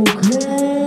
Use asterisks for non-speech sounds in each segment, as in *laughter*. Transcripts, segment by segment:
Okay,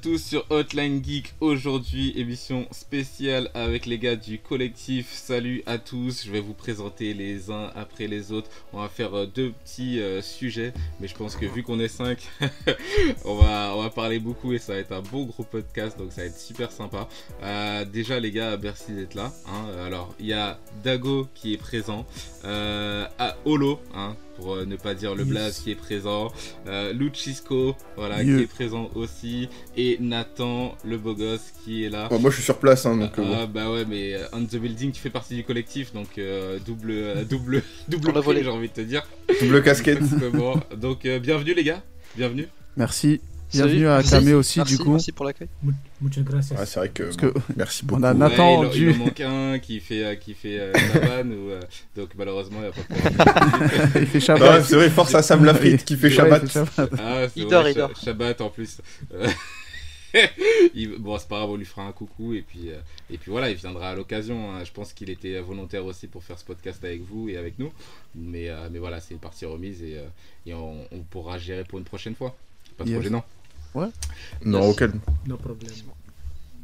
tous sur Hotline Geek. Aujourd'hui, émission spéciale avec les gars du collectif. Salut à tous. Je vais vous présenter les uns après les autres. On va faire euh, deux petits euh, sujets, mais je pense que vu qu'on est cinq, *laughs* on va on va parler beaucoup et ça va être un beau gros podcast, donc ça va être super sympa. Euh, déjà les gars, merci d'être là. hein. Alors il y a Dago qui est présent, à Holo, hein, pour euh, ne pas dire le Yes. Blaze qui est présent, euh, Luchisco, voilà, Yeah. qui est présent aussi, et Nathan, le beau gosse, qui est là. Bon, moi je suis sur place, hein, donc euh, Ah bah ouais mais euh, On the Building tu fais partie du collectif donc euh, double euh, *laughs* double double volé. j'ai envie de te dire. double casquette. *laughs* Exactement. donc euh, bienvenue les gars, bienvenue. Merci. Salut. Bienvenue à Merci. Kamé aussi, Merci, du coup. Merci pour l'accueil. Mu- Muchas gracias. Ouais, c'est vrai que, Parce bon, que merci beaucoup. on a Ouais, Nathan du- il en manque un qui fait euh, qui fait euh, la vanne ou euh, donc malheureusement il y a pas de *laughs* il fait Shabbat. c'est vrai, force à Sam Lafrite qui fait Ouais, Shabbat. il fait Shabbat. Ah, c'est Il vrai, dort, il dort. Shabbat en plus. *laughs* Il- Bon, c'est pas grave, on lui fera un coucou et puis, euh, et puis voilà, il viendra à l'occasion. hein. Je pense qu'il était volontaire aussi pour faire ce podcast avec vous et avec nous. Mais, euh, mais voilà, c'est une partie remise et, euh, et on, on pourra gérer pour une prochaine fois. Pas trop Yes. gênant. Non, auquel. No problem.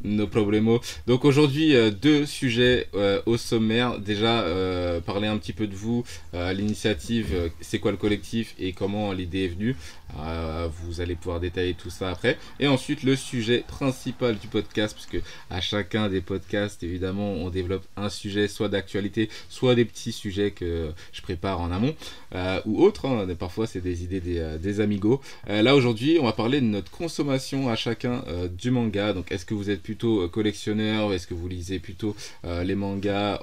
No problemo. Donc aujourd'hui, euh, deux sujets euh, au sommaire. Déjà, euh, parler un petit peu de vous, euh, l'initiative, euh, c'est quoi le collectif et comment l'idée est venue. Euh, vous allez pouvoir détailler tout ça après. Et ensuite, le sujet principal du podcast, puisque à chacun des podcasts, évidemment, on développe un sujet, soit d'actualité, soit des petits sujets que je prépare en amont, euh, ou autres. hein. Parfois, c'est des idées des, euh, amigos. Euh, là aujourd'hui, on va parler de notre consommation à chacun du manga. Donc, est-ce que vous êtes plutôt collectionneur? Est-ce que vous lisez plutôt les mangas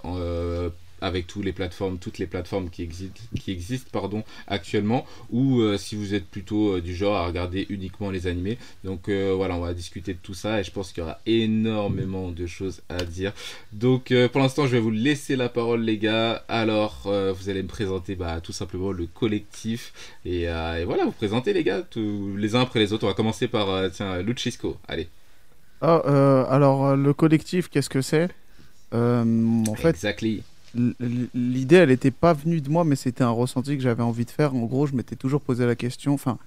avec toutes les plateformes, toutes les plateformes qui existent, qui existent pardon, actuellement, ou euh, si vous êtes plutôt euh, du genre à regarder uniquement les animés. Donc euh, voilà, on va discuter de tout ça et je pense qu'il y aura énormément de choses à dire. Donc pour l'instant, je vais vous laisser la parole, les gars. Alors, vous allez me présenter bah, tout simplement le collectif et, et voilà, vous présentez les gars, tous les uns après les autres. On va commencer par tiens, Luchisco. Allez. Ah, alors, le collectif, qu'est-ce que c'est? En fait, exactly. L'idée, elle n'était pas venue de moi, mais c'était un ressenti que j'avais envie de faire. En gros, je m'étais toujours posé la question. Enfin,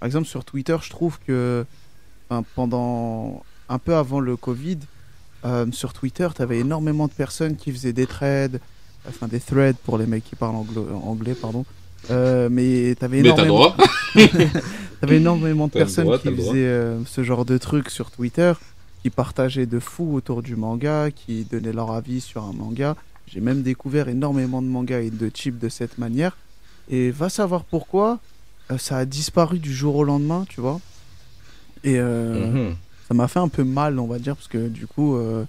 par exemple, sur Twitter, je trouve que enfin, pendant un peu avant le Covid, euh, sur Twitter, tu avais énormément de personnes qui faisaient des threads, enfin des threads pour les mecs qui parlent anglo- anglais, pardon. Euh, mais avais le énormément. *laughs* T'avais énormément de personnes droit, qui faisaient euh, ce genre de trucs sur Twitter, qui partageaient de fou autour du manga, qui donnaient leur avis sur un manga. J'ai même découvert énormément de mangas et de chips de cette manière. Et va savoir pourquoi, euh, ça a disparu du jour au lendemain, tu vois. Et euh, Mhm. ça m'a fait un peu mal, on va dire, parce que du coup, euh,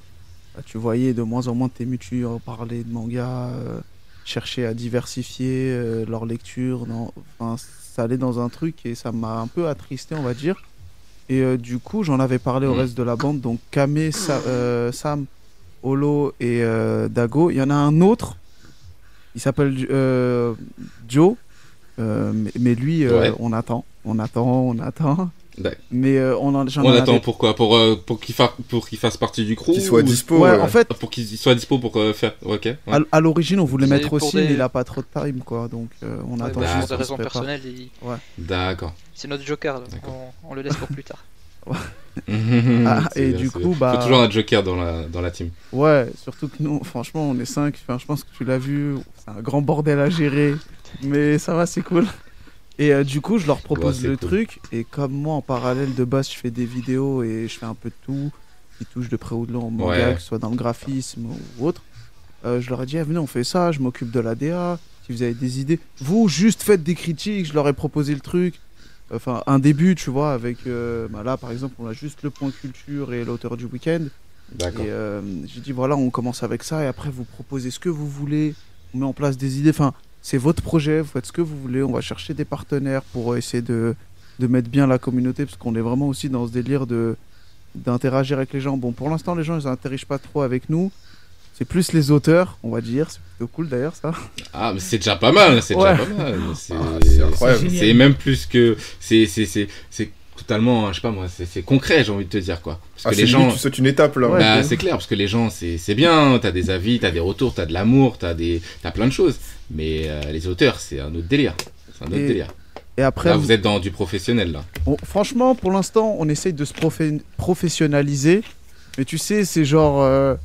bah, tu voyais de moins en moins tes mutus parler de manga, euh, chercher à diversifier leur lecture. Non, enfin, ça allait dans un truc et ça m'a un peu attristé, on va dire. Et du coup, j'en avais parlé au Mhm. reste de la bande, donc Kame, Sa- Sam, Olo et euh, Dago. Il y en a un autre, il s'appelle euh, Joe, euh, mais, mais lui, euh, Ouais. on attend, on attend, on attend. Mais euh, on en, On attend pourquoi Pour, euh, pour qu'il fa- pour qu'il fasse partie du crew Qu'il soit ou- dispo. Ouais, en fait, Pour qu'il soit dispo pour euh, faire. Ok. ouais. à, à l'origine, on voulait mettre aussi, des- mais il a pas trop de time, quoi. Donc, euh, on Ouais, attend bah, juste pour des raisons personnelles, il- D'accord. c'est notre joker. là. D'accord. On, on le laisse pour plus tard. *laughs* Ah, *laughs* et bien, du coup, bien. bah- Faut toujours un joker dans la, dans la team. Ouais, surtout que nous, franchement, on est 5. Enfin, je pense que tu l'as vu. C'est un grand bordel à gérer. Mais ça va, c'est cool. Et euh, du coup, je leur propose Ouais, le cool. truc. Et comme moi, en parallèle de base, je fais des vidéos et je fais un peu de tout, qui touche de près ou de loin au manga, Ouais. que ce soit dans le graphisme ou autre. Euh, je leur ai dit, eh, venez, on fait ça, je m'occupe de la DA. Si vous avez des idées, vous, juste faites des critiques. Je leur ai proposé le truc. Enfin, un début, tu vois, avec. euh, bah là, par exemple, on a juste le point culture et l'auteur du week-end. D'accord. Et euh, j'ai dit voilà, on commence avec ça et après vous proposez ce que vous voulez, on met en place des idées. Enfin, c'est votre projet, vous faites ce que vous voulez. On va chercher des partenaires pour essayer de, de mettre bien la communauté parce qu'on est vraiment aussi dans ce délire de d'interagir avec les gens. Bon, pour l'instant, les gens ils n'interagissent pas trop avec nous. C'est plus les auteurs, on va dire. C'est plutôt cool d'ailleurs, ça. Ah, mais c'est déjà pas mal, c'est Ouais. déjà pas mal. C'est Ah, c'est incroyable. C'est c'est même plus que. C'est c'est- c'est- c'est totalement, je sais pas moi, c'est c'est concret, j'ai envie de te dire quoi. Parce Ah, que c'est les gens. tu sautes une étape là. Ouais. Bah, c'est- c'est clair, parce que les gens, c'est c'est bien, t'as des avis, t'as des retours, t'as de l'amour, t'as des... t'as plein de choses. Mais euh, les auteurs, c'est un autre délire. C'est un autre Et délire. Et après, Là, vous êtes dans du professionnel, là. on- franchement, pour l'instant, on essaye de se professionnaliser. Mais tu sais, c'est genre euh,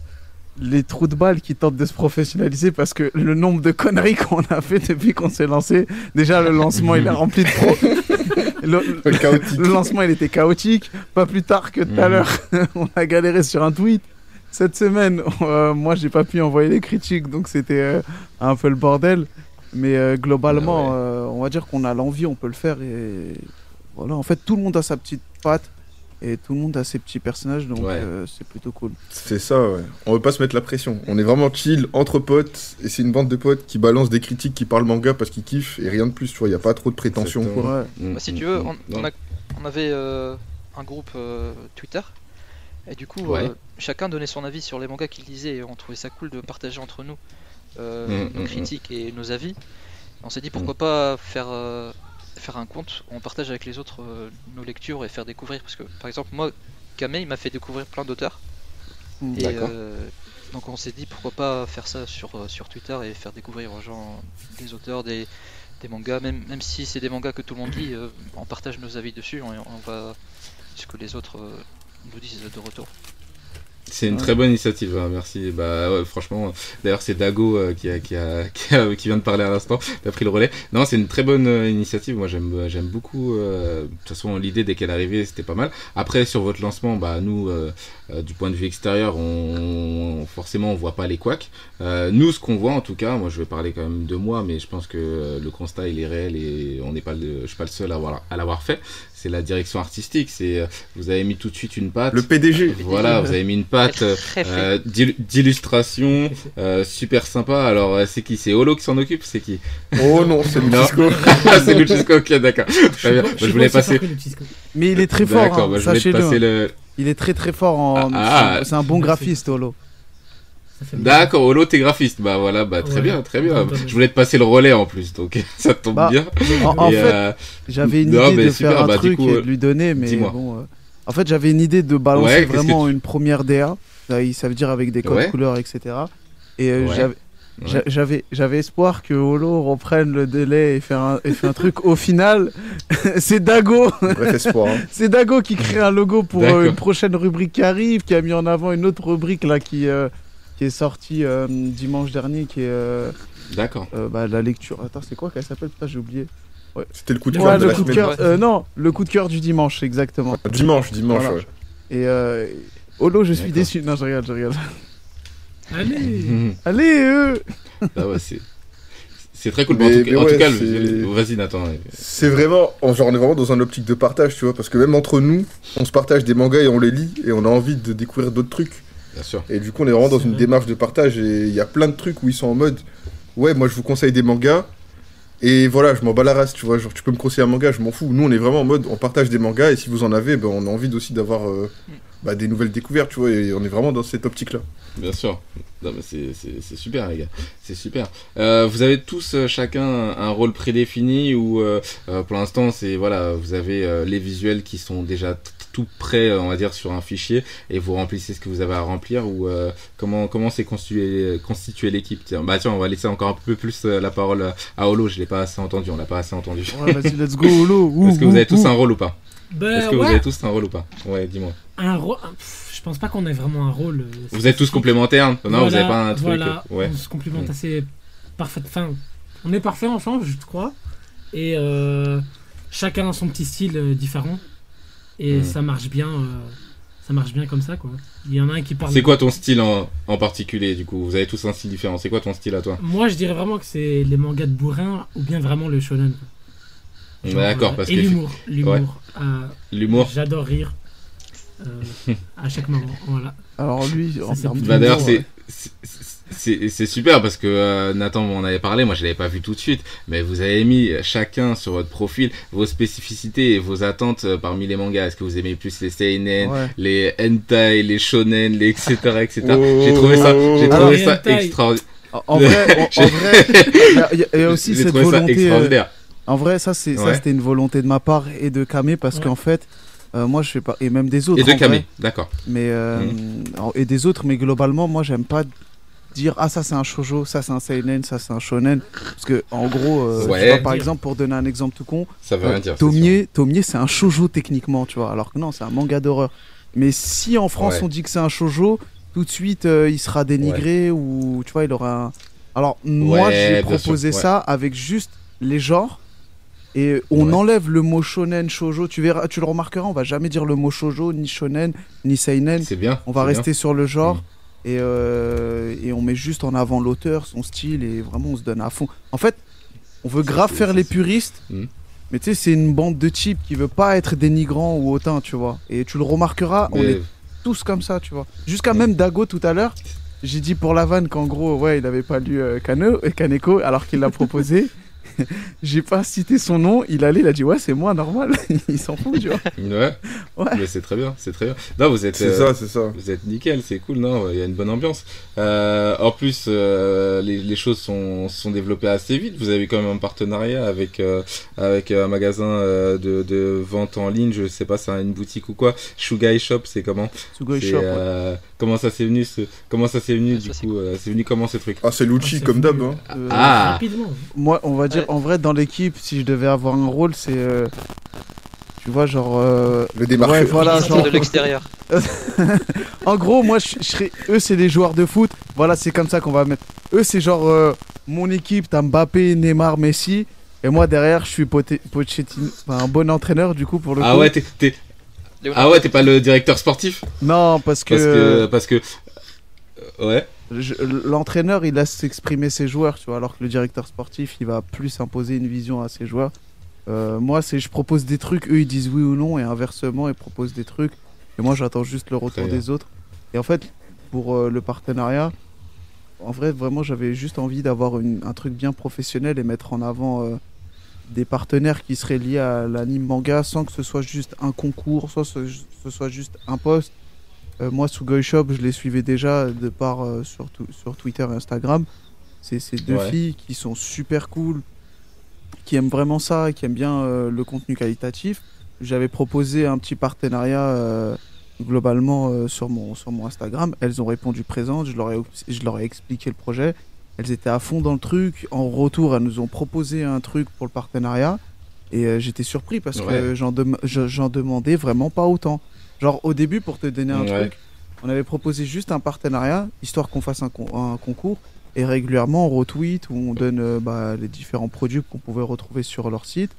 les trous de balles qui tentent de se professionnaliser parce que le nombre de conneries *laughs* qu'on a fait depuis qu'on s'est lancé. Déjà, le lancement, il est rempli de pro. *laughs* le, Le chaotique. le lancement, il était chaotique. Pas plus tard que tout à Mhm. l'heure, *laughs* on a galéré sur un tweet. Cette semaine, euh, moi, j'ai pas pu envoyer les critiques, donc c'était euh, un peu le bordel. Mais euh, globalement, Ah ouais. euh, on va dire qu'on a l'envie, on peut le faire. Et voilà, en fait, tout le monde a sa petite patte et tout le monde a ses petits personnages, donc Ouais. euh, c'est plutôt cool. C'est ça, ouais. On veut pas se mettre la pression. On est vraiment chill, entre potes, et c'est une bande de potes qui balancent des critiques, qui parlent manga parce qu'ils kiffent, et rien de plus, tu vois. Y a pas trop de prétention, Exactement. quoi. Ouais. Mm, Bah, si mm, tu veux, mm. on, on Non. a- on avait euh, un groupe euh, Twitter. Et du coup, Ouais. euh, chacun donnait son avis sur les mangas qu'il lisait. Et on trouvait ça cool de partager entre nous euh, Mm, nos mm, critiques et nos avis. On s'est dit pourquoi pas faire, euh, faire un compte où on partage avec les autres euh, nos lectures et faire découvrir. Parce que, par exemple, moi, Kame, il m'a fait découvrir plein d'auteurs. Mm. Et euh, donc on s'est dit pourquoi pas faire ça sur, euh, sur Twitter et faire découvrir aux gens des auteurs, des, des mangas, même, même si c'est des mangas que tout le monde lit, euh, on partage nos avis dessus, on, on va ce que les autres euh, nous disent de retour. C'est une Ouais. très bonne initiative, hein, merci. Bah ouais, franchement, d'ailleurs c'est Dago euh, qui, a, qui, a, *laughs* qui, a- qui vient de parler à l'instant, qui a pris le relais. Non, c'est une très bonne euh, initiative. Moi j'aime euh, j'aime beaucoup. euh, de toute façon, l'idée dès qu'elle est arrivée, c'était pas mal. Après sur votre lancement, bah nous, euh, du point de vue extérieur, on, forcément on voit pas les couacs. Euh, nous, ce qu'on voit en tout cas, moi je vais parler quand même de moi, mais je pense que euh, le constat il est réel et on n'est pas le, je suis pas le seul à avoir à l'avoir fait. C'est la direction artistique. C'est euh, vous avez mis tout de suite une patte. Le PDG. Voilà, vous avez mis une patte euh, d'illustration euh, super sympa. Alors c'est qui? C'est Holo qui s'en occupe? C'est qui? Oh non, c'est. *laughs* Lucisco. *laughs* C'est Lucisco. Ok, d'accord. Je voulais passer. Mais il est très fort, D'accord, hein, bah, je voulais te sachez-le. passer le. Il est très très fort en. Ah, ah. c'est un bon graphiste, Olo. D'accord, Holo, t'es graphiste. Bah voilà, bah très Ouais. bien, très bien. Ouais. Je voulais te passer le relais en plus, donc *laughs* ça tombe Bah, bien. En, fait, euh, j'avais une non, idée de super, faire un bah, truc coup, et euh, de lui donner, mais bon. euh, En fait, j'avais une idée de balancer Ouais, vraiment tu- une première DA. Ça, ça veut dire avec des codes Ouais. couleurs, etc. Et euh, Ouais. j'avais- j'a- j'avais j'avais espoir que Holo reprenne le délai et faire un, et fait un truc. Au final, *laughs* c'est Dago. Espoir. hein. *laughs* C'est Dago qui crée un logo pour euh, une prochaine rubrique qui arrive, qui a mis en avant une autre rubrique là qui, euh, qui est sortie euh, dimanche dernier, qui est euh, D'accord. euh, bah, la lecture. Attends, c'est quoi qu'elle s'appelle? Putain, j'ai oublié. C'était le coup de Ouais, cœur de le la coup de semaine. cœur. euh, non, le coup de cœur du dimanche, exactement. Dimanche, dimanche, Voilà. ouais. Et euh, Holo, je suis déçu. Non, je regarde, je regarde. Allez. *laughs* Allez, eux Ah ouais, c'est. C'est très cool. Mais en tout mais en tout ouais, cas, le- vas-y Nathan. C'est vraiment, on- genre, on est vraiment dans un optique de partage, tu vois, parce que même entre nous, on se partage des mangas et on les lit, et on a envie de découvrir d'autres trucs. Bien sûr. Et du coup, on est vraiment dans une vrai. démarche de partage, et il y a plein de trucs où ils sont en mode, ouais, moi je vous conseille des mangas, et voilà, je m'en bats la race, tu vois, genre tu peux me conseiller un manga, je m'en fous. Nous, on est vraiment en mode, on partage des mangas, et si vous en avez, ben, on a envie aussi d'avoir euh, bah, des nouvelles découvertes, tu vois, et on est vraiment dans cette optique-là. Bien sûr. Non, mais c'est, super, les gars. C'est super. Euh, vous avez tous euh, chacun un, rôle prédéfini ou pour l'instant, c'est voilà, vous avez euh, les visuels qui sont déjà tout prêts, euh, on va dire, sur un fichier et vous remplissez ce que vous avez à remplir ou euh, comment comment c'est constitué constitué l'équipe? Tiens, bah tiens, on va laisser encore un peu plus euh, la parole à Holo. Je l'ai pas assez entendu. On l'a pas assez entendu. Ouais, vas-y, let's go, Holo. *laughs* Est-ce que vous avez tous ouh. un rôle ou pas? Ben, Est-ce que vous avez tous un rôle ou pas? Ouais, dis-moi. un rôle. Je pense pas qu'on ait vraiment un rôle. euh, Vous êtes tous complémentaires Non, vous avez pas un truc. Voilà, Ouais. on se complimente Mm. assez parfait. Enfin, on est parfait ensemble, je crois. Et euh, chacun a son petit style différent. Et Mm. ça marche bien. euh, ça marche bien comme ça, quoi. Il y en a un qui parle. C'est quoi ton style en, en particulier du coup? Vous avez tous un style différent. C'est quoi ton style à toi? Moi, je dirais vraiment que c'est les mangas de bourrin ou bien vraiment le shonen. D'accord, euh, parce et que l'humour. L'humour. euh, l'humour. J'adore rire. euh, *laughs* à chaque moment. Voilà. Alors lui, en c'est termes Bah d'ailleurs, c'est ouais. C'est- super parce que euh, Nathan m'en avait parlé, moi je l'avais pas vu tout de suite, mais vous avez mis chacun sur votre profil vos spécificités et vos attentes euh, parmi les mangas. Est-ce que vous aimez plus les seinen, Ouais. les hentai, les shonen, les etc etc. Oh. j'ai trouvé ça, j'ai trouvé les ça extraordinaire. En, en vrai, en, en *laughs* vrai, il y a- il y, a- *laughs* aussi cette ça volonté. euh. En vrai, ça, c'est ça, c'était une volonté de ma part et de Kamé parce Ouais. qu'en fait, euh, moi, je fais pas et même des autres. Et de en Camille, d'accord. mais euh, en- et des autres, mais globalement, moi, j'aime pas dire ah ça c'est un shojo, ça c'est un seinen, ça c'est un shonen, parce que en gros, euh, tu Ouais. vois, par exemple, pour donner un exemple tout con, Ça veut euh, rien dire. Tomier, Tomier, c'est un shojo techniquement, tu vois, alors que non, c'est un manga d'horreur. Mais si en France Ouais. on dit que c'est un shojo, tout de suite euh, il sera dénigré ou tu vois, il aura un. Alors moi j'ai proposé sûr, ça avec juste les genres. Et on Ouais. enlève le mot shonen, shojo. Tu verras, tu le remarqueras, on va jamais dire le mot shojo, ni shonen, ni seinen. C'est bien. On va bien. rester sur le genre Mm. Et, euh, et on met juste en avant l'auteur, son style et vraiment on se donne à fond. En fait, on veut grave faire les puristes, Mm. mais tu sais, c'est une bande de types qui veut pas être dénigrant ou hautain, tu vois. Et tu le remarqueras, on est tous comme ça, tu vois. Jusqu'à même Dago tout à l'heure, j'ai dit pour la vanne qu'en gros, ouais, il avait pas lu euh, Kano, euh, Kaneko alors qu'il l'a proposé. *laughs* *laughs* j'ai pas cité son nom, il allait, il a dit ouais, c'est moi, normal. *laughs* il s'en fout, tu vois. *laughs* Ouais. Ouais. Mais c'est très bien, c'est très bien. Non, vous êtes. C'est euh, ça, c'est ça. Vous êtes nickel, c'est cool, non Il y a une bonne ambiance. Euh, en plus, euh, les, les choses sont, sont développées assez vite. Vous avez quand même un partenariat avec, euh, avec un magasin euh, de, de vente en ligne. Je sais pas, c'est une boutique ou quoi. Shugai Shop, c'est comment? C'est, Shop. ouais. Comment ça s'est venu ce... Comment ça s'est venu Ouais, du ça, c'est coup euh, C'est venu comment ce truc? Ah, c'est Lucci Ah, comme d'hab. Hein. Euh, Ah Rapidement. Moi, on va dire. En vrai, dans l'équipe, si je devais avoir un rôle, c'est. euh, tu vois, genre. euh, Le démarcheur. Ouais, voilà, Ministre genre. de l'extérieur. *laughs* En gros, moi, je, je serais. Eux, c'est les joueurs de foot. Voilà, c'est comme ça qu'on va mettre. Eux, c'est genre. euh, mon équipe, t'as Mbappé, Neymar, Messi. Et moi, derrière, je suis Pote- Pochettino. Enfin, un bon entraîneur, du coup, pour le Ah coup. ouais, ah ouais, t'es pas le directeur sportif? Non, parce que. Parce que. Parce que... euh, Ouais. L'entraîneur, il laisse s'exprimer ses joueurs, tu vois, alors que le directeur sportif, il va plus imposer une vision à ses joueurs. Euh, moi, c'est je propose des trucs, eux, ils disent oui ou non, et inversement, ils proposent des trucs, et moi, j'attends juste le retour des autres. Et en fait, pour euh, le partenariat, en vrai, vraiment, j'avais juste envie d'avoir un truc bien professionnel et mettre en avant euh, des partenaires qui seraient liés à l'anime manga sans que ce soit juste un concours, soit ce, ce soit juste un post. Euh, moi, Sugoi Shop, je les suivais déjà de par euh, sur, Twitter et Instagram. C'est ces deux Ouais. filles qui sont super cool, qui aiment vraiment ça qui aiment bien euh, le contenu qualitatif. J'avais proposé un petit partenariat globalement euh, sur, mon, sur mon Instagram. Elles ont répondu présentes, je leur, ai, je leur ai expliqué le projet. Elles étaient à fond dans le truc. En retour, elles nous ont proposé un truc pour le partenariat. Et euh, j'étais surpris parce que j'en j'en demandais vraiment pas autant. Genre au début, pour te donner un Ouais. truc, on avait proposé juste un partenariat, histoire qu'on fasse un, con- un concours. Et régulièrement, on retweet où on donne euh, bah, les différents produits qu'on pouvait retrouver sur leur site.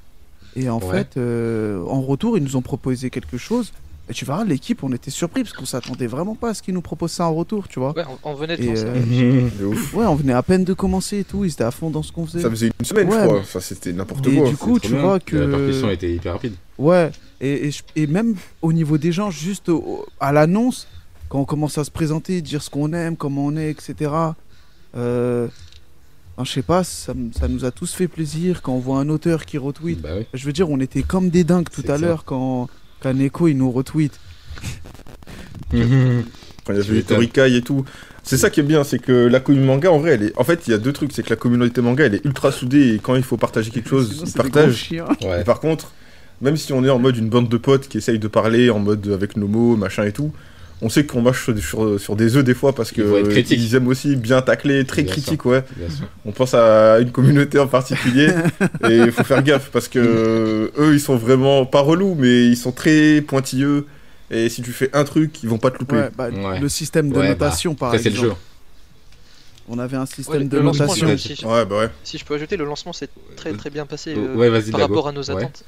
Et en Ouais. fait, euh, en retour, ils nous ont proposé quelque chose. Et tu verras, l'équipe, on était surpris parce qu'on s'attendait vraiment pas à ce qu'ils nous proposent ça en retour, tu vois. Ouais, on, on venait de Et, lancer. euh. *laughs* Ouais, on venait à peine de commencer et tout, ils étaient à fond dans ce qu'on faisait. Ça faisait une semaine, Ouais, je crois. mais- Enfin, c'était n'importe Et quoi. du coup, tu bien. vois La que. était hyper rapide. Ouais, et, et, même au niveau des gens, juste au- à l'annonce, quand on commence à se présenter, dire ce qu'on aime, comment on est, etc. Euh, enfin, je sais pas, ça, ça nous a tous fait plaisir quand on voit un auteur qui retweet. Bah oui. Je veux dire, on était comme des dingues tout à l'heure quand, quand Neko il nous retweet. *laughs* Quand il y avait les. Torikai et tout. C'est ça qui est bien, c'est que la communauté manga, en vrai, elle est. En fait, il y a deux trucs. C'est que la communauté manga, elle est ultra soudée et quand il faut partager quelque chose, Sinon, ils partagent. chiens. Ouais. Et par contre, même si on est en mode une bande de potes qui essayent de parler en mode avec nos mots, machin et tout, on sait qu'on marche sur, sur, sur des œufs des fois parce que Il faut être critique. ils aiment aussi bien tacler, très Bien critique, ouais. On pense à une communauté en particulier *laughs* et il faut faire gaffe parce que eux, ils sont vraiment pas relous, mais ils sont très pointilleux. Et si tu fais un truc, ils vont pas te louper. Ouais, bah, Ouais. Le système de Ouais, notation, par Après, c'est le exemple. jeu. On avait un système de lancement, notation. si, je- Ouais, bah ouais. si je peux ajouter, le lancement s'est très très bien passé euh, par rapport à nos Ouais. attentes.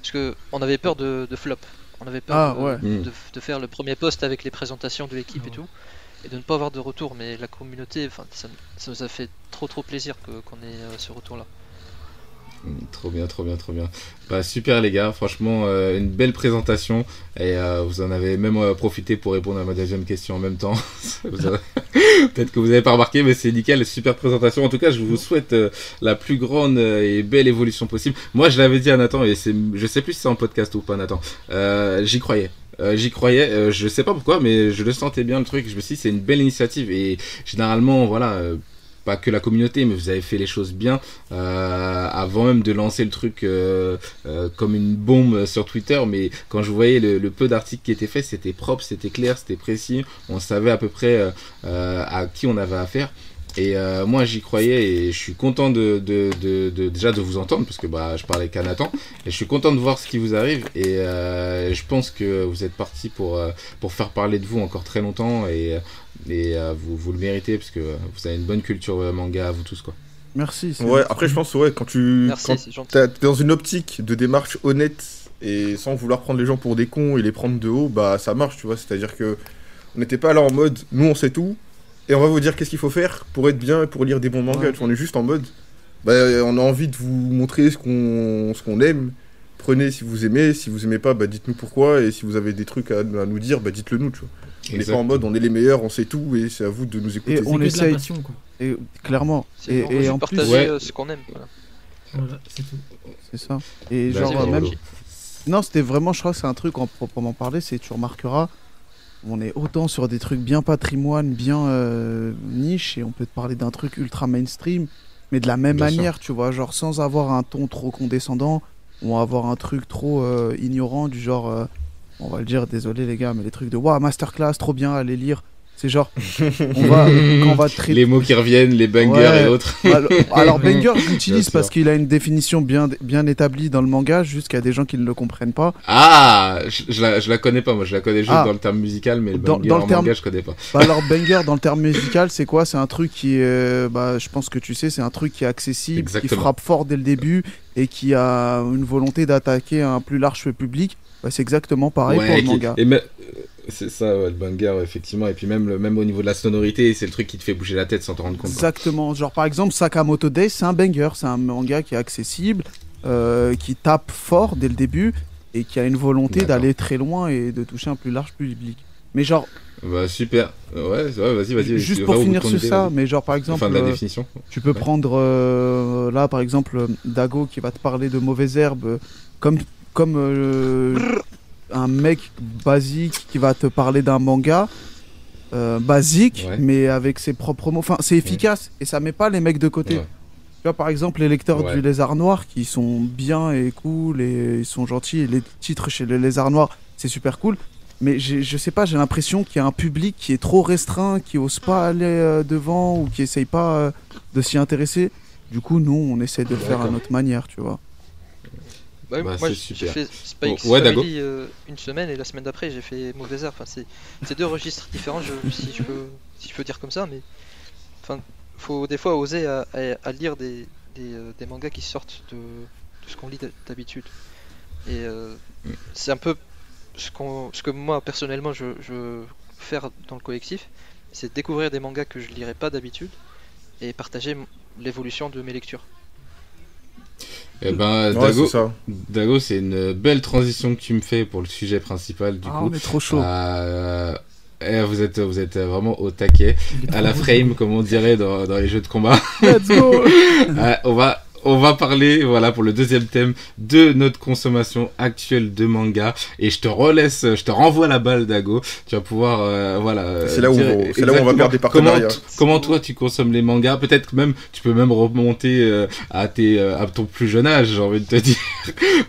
Parce que on avait peur de, de flop. On avait peur Ah, de, ouais. Mm. de, de faire le premier post avec les présentations de l'équipe et tout, et de ne pas avoir de retour. Mais la communauté, enfin, ça, ça nous a fait trop trop plaisir que- qu'on ait euh, ce retour-là. Mm, Trop bien, trop bien, trop bien. Bah, super les gars, franchement, euh, une belle présentation. Et euh, vous en avez même euh, profité pour répondre à ma deuxième question en même temps. *laughs* *laughs* Peut-être que vous n'avez pas remarqué, mais c'est nickel, super présentation. En tout cas, je vous souhaite euh, la plus grande euh, et belle évolution possible. Moi, je l'avais dit à Nathan, et je sais plus si c'est en podcast ou pas, Nathan. J'y croyais. Euh, j'y croyais, euh, je sais pas pourquoi, mais je le sentais bien le truc. Je me suis dit, c'est une belle initiative et généralement, voilà, que la communauté, mais vous avez fait les choses bien euh, avant même de lancer le truc euh, euh, comme une bombe sur Twitter. Mais quand je voyais le, peu d'articles qui étaient faits, c'était propre, c'était clair, c'était précis. On savait à peu près à qui on avait affaire. Et moi j'y croyais et je suis content de, déjà de vous entendre parce que bah, je parlais qu'à Nathan et je suis content de voir ce qui vous arrive et je pense que vous êtes parti pour, pour faire parler de vous encore très longtemps et, et euh, vous, vous le méritez parce que vous avez une bonne culture manga à vous tous quoi. Merci. Ouais, après, je pense, ouais, quand tu. Merci, quand t'es dans une optique de démarche honnête et sans vouloir prendre les gens pour des cons et les prendre de haut, bah ça marche, tu vois. C'est-à-dire que on n'était pas là en mode nous on sait tout et on va vous dire qu'est-ce qu'il faut faire pour être bien et pour lire des bons mangas. Ouais. Tu vois, on est juste en mode bah on a envie de vous montrer ce qu'on ce qu'on aime. Prenez si vous aimez, si vous aimez pas, bah dites-nous pourquoi et si vous avez des trucs à, à nous dire, bah dites-le nous, tu vois. On n'est pas en mode on est les meilleurs, on sait tout et c'est à vous de nous écouter. Et on essaye. la passion, quoi. Et, clairement. Et, on et veut en plus, partager Ouais. euh, ce qu'on aime. voilà. Voilà, c'est tout. c'est ça. Et Bah, genre, euh, même. Non, c'était vraiment, je crois que c'est un truc en proprement parler, c'est tu remarqueras, on est autant sur des trucs bien patrimoine, bien euh, niche, et on peut te parler d'un truc ultra mainstream, mais de la même Bien sûr. manière, tu vois, genre sans avoir un ton trop condescendant, ou avoir un truc trop euh, ignorant, du genre, euh, on va le dire, désolé les gars, mais les trucs de waouh, masterclass, trop bien, allez lire. C'est genre, *laughs* on va, quand on va traiter. Les mots qui reviennent, les bangers Ouais. et autres. Alors, *laughs* alors Banger, je l'utilise parce qu'il a une définition bien, bien établie dans le manga, juste qu'il y a des gens qui ne le comprennent pas. Ah, je, je la, je la connais pas, moi je la connais juste Ah. dans le terme musical, mais le Dans- banger dans le en terme- manga je connais pas. Bah alors banger dans le terme musical c'est quoi? C'est un truc qui est, euh, bah je pense que tu sais, c'est un truc qui est accessible, qui frappe fort dès le début et qui a une volonté d'attaquer un plus large public. Bah, c'est exactement pareil pour le manga. et me- c'est ça, ouais, le banger, effectivement. Et puis même, le- même au niveau de la sonorité, c'est le truc qui te fait bouger la tête sans te rendre compte. Exactement. Genre par exemple Sakamoto Days, c'est un banger, c'est un manga qui est accessible, euh, qui tape fort dès le début et qui a une volonté d'aller très loin et de toucher un plus large public. Mais genre Bah super. Ouais, vas-y, vas-y. juste pour finir sur ça, mais genre par exemple Enfin, de la euh, définition. Tu peux Ouais. prendre euh, là par exemple euh, Dago qui va te parler de mauvaises herbes comme comme euh, un mec basique qui va te parler d'un manga euh, basique Ouais. mais avec ses propres mots. Enfin c'est efficace et ça met pas les mecs de côté. Ouais. Tu vois par exemple les lecteurs Ouais. du Lézard Noir qui sont bien et cool et ils sont gentils et les titres chez le Lézard Noir c'est super cool. Mais je sais pas, j'ai l'impression qu'il y a un public qui est trop restreint, qui ose pas aller euh, devant ou qui essaye pas euh, de s'y intéresser. Du coup, nous, on essaie de le faire à notre manière, tu vois. Bah, Ouais, moi j'ai fait Spike Oh, ouais, Dago. Family euh, une semaine et la semaine d'après j'ai fait Mauvais Air. Enfin, c'est c'est deux registres différents je- si, je peux, si je peux dire comme ça, mais enfin, faut des fois oser à, à- à lire des, des, euh, des mangas qui sortent de, de ce qu'on lit d'hab- d'habitude. Et euh, Mm. c'est un peu ce, que moi personnellement je, je veux faire dans le collectif, c'est découvrir des mangas que je lirais pas d'habitude et partager l'évolution de mes lectures. Eh ben, Ouais, Dago. Dago, c'est une belle transition que tu me fais pour le sujet principal du Ah, coup. est trop chaud. Euh, eh, vous êtes, vous êtes vraiment au taquet, à la frame comme on dirait dans, dans les jeux de combat. Let's go *laughs* Euh, on va on va parler voilà pour le deuxième thème de notre consommation actuelle de manga. Et je te relaisse je te renvoie la balle Dago. Tu vas pouvoir euh, voilà euh, C'est là où on- c'est là où on va perdre des comment partenariats. t- comment toi tu consommes les mangas. Peut-être même tu peux même remonter euh, à tes euh, à ton plus jeune âge j'ai envie de te *laughs* dire.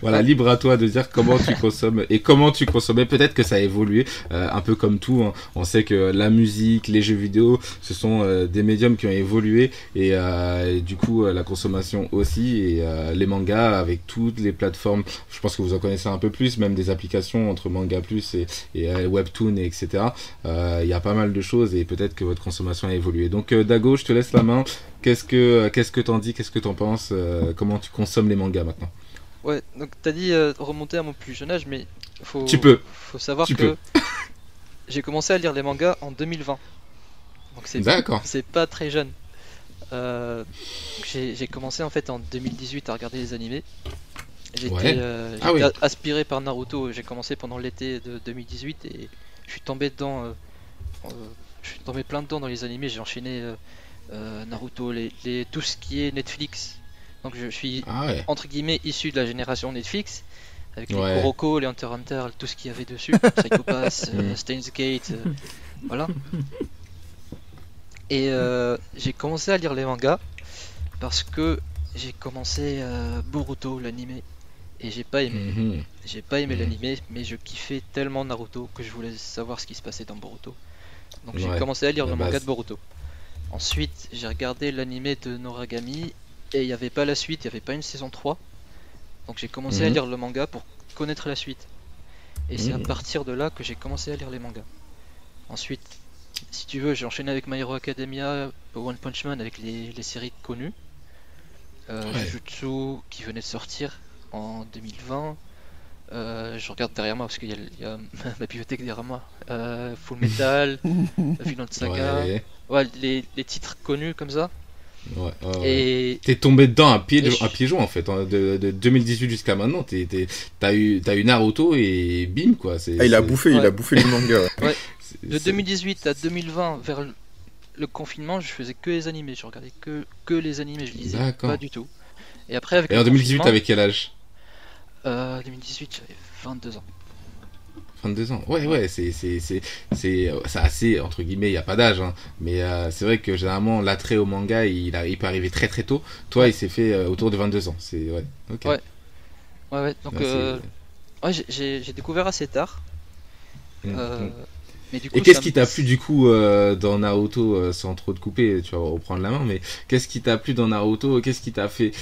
Voilà libre à toi de dire comment tu consommes et comment tu consommais. Peut-être que ça a évolué euh, un peu comme tout hein. on sait que la musique les jeux vidéo ce sont euh, des médiums qui ont évolué et, euh, et du coup la consommation aussi et euh, les mangas avec toutes les plateformes. Je pense que vous en connaissez un peu plus même des applications entre manga plus et, et euh, webtoon et etc Euh, il y a pas mal de choses et peut-être que votre consommation a évolué. Donc euh, Dago je te laisse la main. Qu'est-ce que qu'est-ce que t'en dis? Qu'est-ce que t'en penses? Euh, comment tu consommes les mangas maintenant? Ouais, donc t'as dit euh, remonter à mon plus jeune âge, mais faut, Tu peux. faut savoir Tu que *laughs* j'ai commencé à lire les mangas en 2020. Donc c'est pas très jeune. Euh, j'ai commencé en fait en 2018 à regarder les animés. J'étais Ouais. euh, Ah oui. aspiré par Naruto. J'ai commencé pendant l'été de 2018 et je suis tombé dedans. euh, je suis tombé plein dedans dans les animés. J'ai enchaîné Naruto, les, les- tout ce qui est Netflix. Donc je suis Ah ouais. entre guillemets issu de la génération Netflix. Avec les Ouais. Kuroko, les Hunter Hunter, tout ce qu'il y avait dessus, *laughs* Psycho Pass, euh, Mm. Steins Gate, euh, voilà. Et euh, j'ai commencé à lire les mangas parce que j'ai commencé euh, Boruto, l'animé, et j'ai pas aimé. Mhm. J'ai pas aimé l'animé, mais je kiffais tellement Naruto que je voulais savoir ce qui se passait dans Boruto. Donc j'ai Ouais, commencé à lire le manga de Boruto. Ensuite, j'ai regardé l'animé de Noragami et il n'y avait pas la suite, il n'y avait pas une saison 3. Donc j'ai commencé à Mhm. lire le manga pour connaître la suite. Et c'est à Mhm. partir de là que j'ai commencé à lire les mangas. Ensuite, si tu veux, j'ai enchaîné avec My Hero Academia, One Punch Man avec les, les séries connues. Euh, Ouais. Jujutsu qui venait de sortir en 2020. Euh, je regarde derrière moi parce qu'il y a, il y a *laughs* ma bibliothèque derrière moi. Euh, Full Metal, *laughs* Vinland Saga. Ouais, Ouais, les, les titres connus comme ça. Ouais. Et T'es tombé dedans à pied, à en fait, hein, de, de 2018 jusqu'à maintenant. t'es- t'es- T'as eu, t'as eu Naruto et bim quoi. c'est- Ah, il a bouffé, il a bouffé le manga. ouais. *laughs* c'est- de c'est- 2018 à 2020, vers le, confinement, je faisais que les animés. Je regardais que, que les animés, je lisais D'accord. pas du tout. Et après, avec Et en 2018, confinement, avec quel âge? euh, 2018, j'avais 22 ans. 22 ans. Ouais, ouais, c'est c'est c'est c'est euh, assez entre guillemets, il y a pas d'âge hein, mais euh, c'est vrai que généralement l'attrait au manga, il, a, il peut arriver très très tôt. Toi, il s'est fait euh, autour de 22 ans. C'est ouais. OK. Ouais. Ouais, ouais. Donc, Ouais, c'est- euh, ouais, j'ai- découvert assez tard. Mm, mm. mais du coup, Et qu'est-ce qui t'a plu du coup dans Naruto sans trop te couper, tu vas reprendre la main, mais qu'est-ce qui t'a plu dans Naruto Qu'est-ce qui t'a fait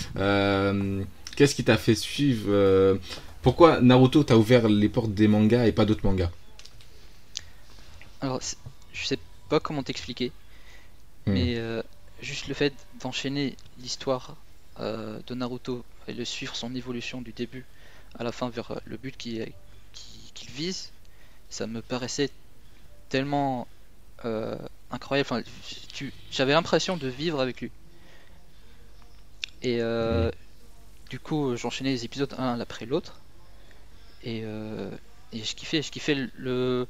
Qu'est-ce qui t'a fait suivre Pourquoi Naruto t'a ouvert les portes des mangas et pas d'autres mangas? Alors, je sais pas comment t'expliquer, Hmm. mais euh, juste le fait d'enchaîner l'histoire euh, de Naruto et de suivre son évolution du début à la fin vers euh, le but qu'il qui- qu'il vise, ça me paraissait tellement euh, incroyable. Enfin, J'avais l'impression de vivre avec lui. Et euh, du coup, j'enchaînais les épisodes un après l'autre. Et, euh, et je kiffais, je kiffais le- le,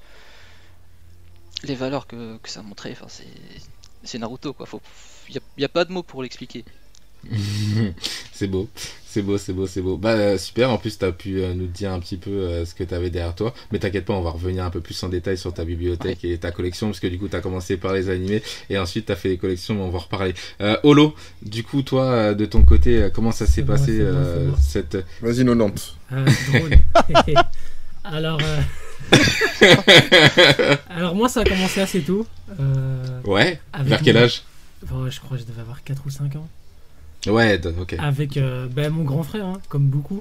les valeurs que, ça montrait. Enfin, c'est, Naruto quoi. Faut, y a pas de mots pour l'expliquer. *laughs* c'est beau, c'est beau, c'est beau, c'est beau. Bah euh, super, en plus tu as pu euh, nous dire un petit peu euh, ce que tu avais derrière toi. Mais t'inquiète pas, on va revenir un peu plus en détail sur ta bibliothèque et ta collection, parce que du coup tu as commencé par les animés et ensuite tu as fait les collections, mais on va en reparler. Euh, Olo, du coup toi, euh, de ton côté, euh, comment ça s'est passé euh, cette... Vas-y, 90. Ah, c'est drôle. *laughs* Alors, euh, *laughs* alors moi ça a commencé assez tôt. euh, ouais, vers quel mon- âge? Enfin, ouais, je crois que je devais avoir 4 ou 5 ans. Ouais, ok. Avec euh, ben, mon grand frère, hein, comme beaucoup.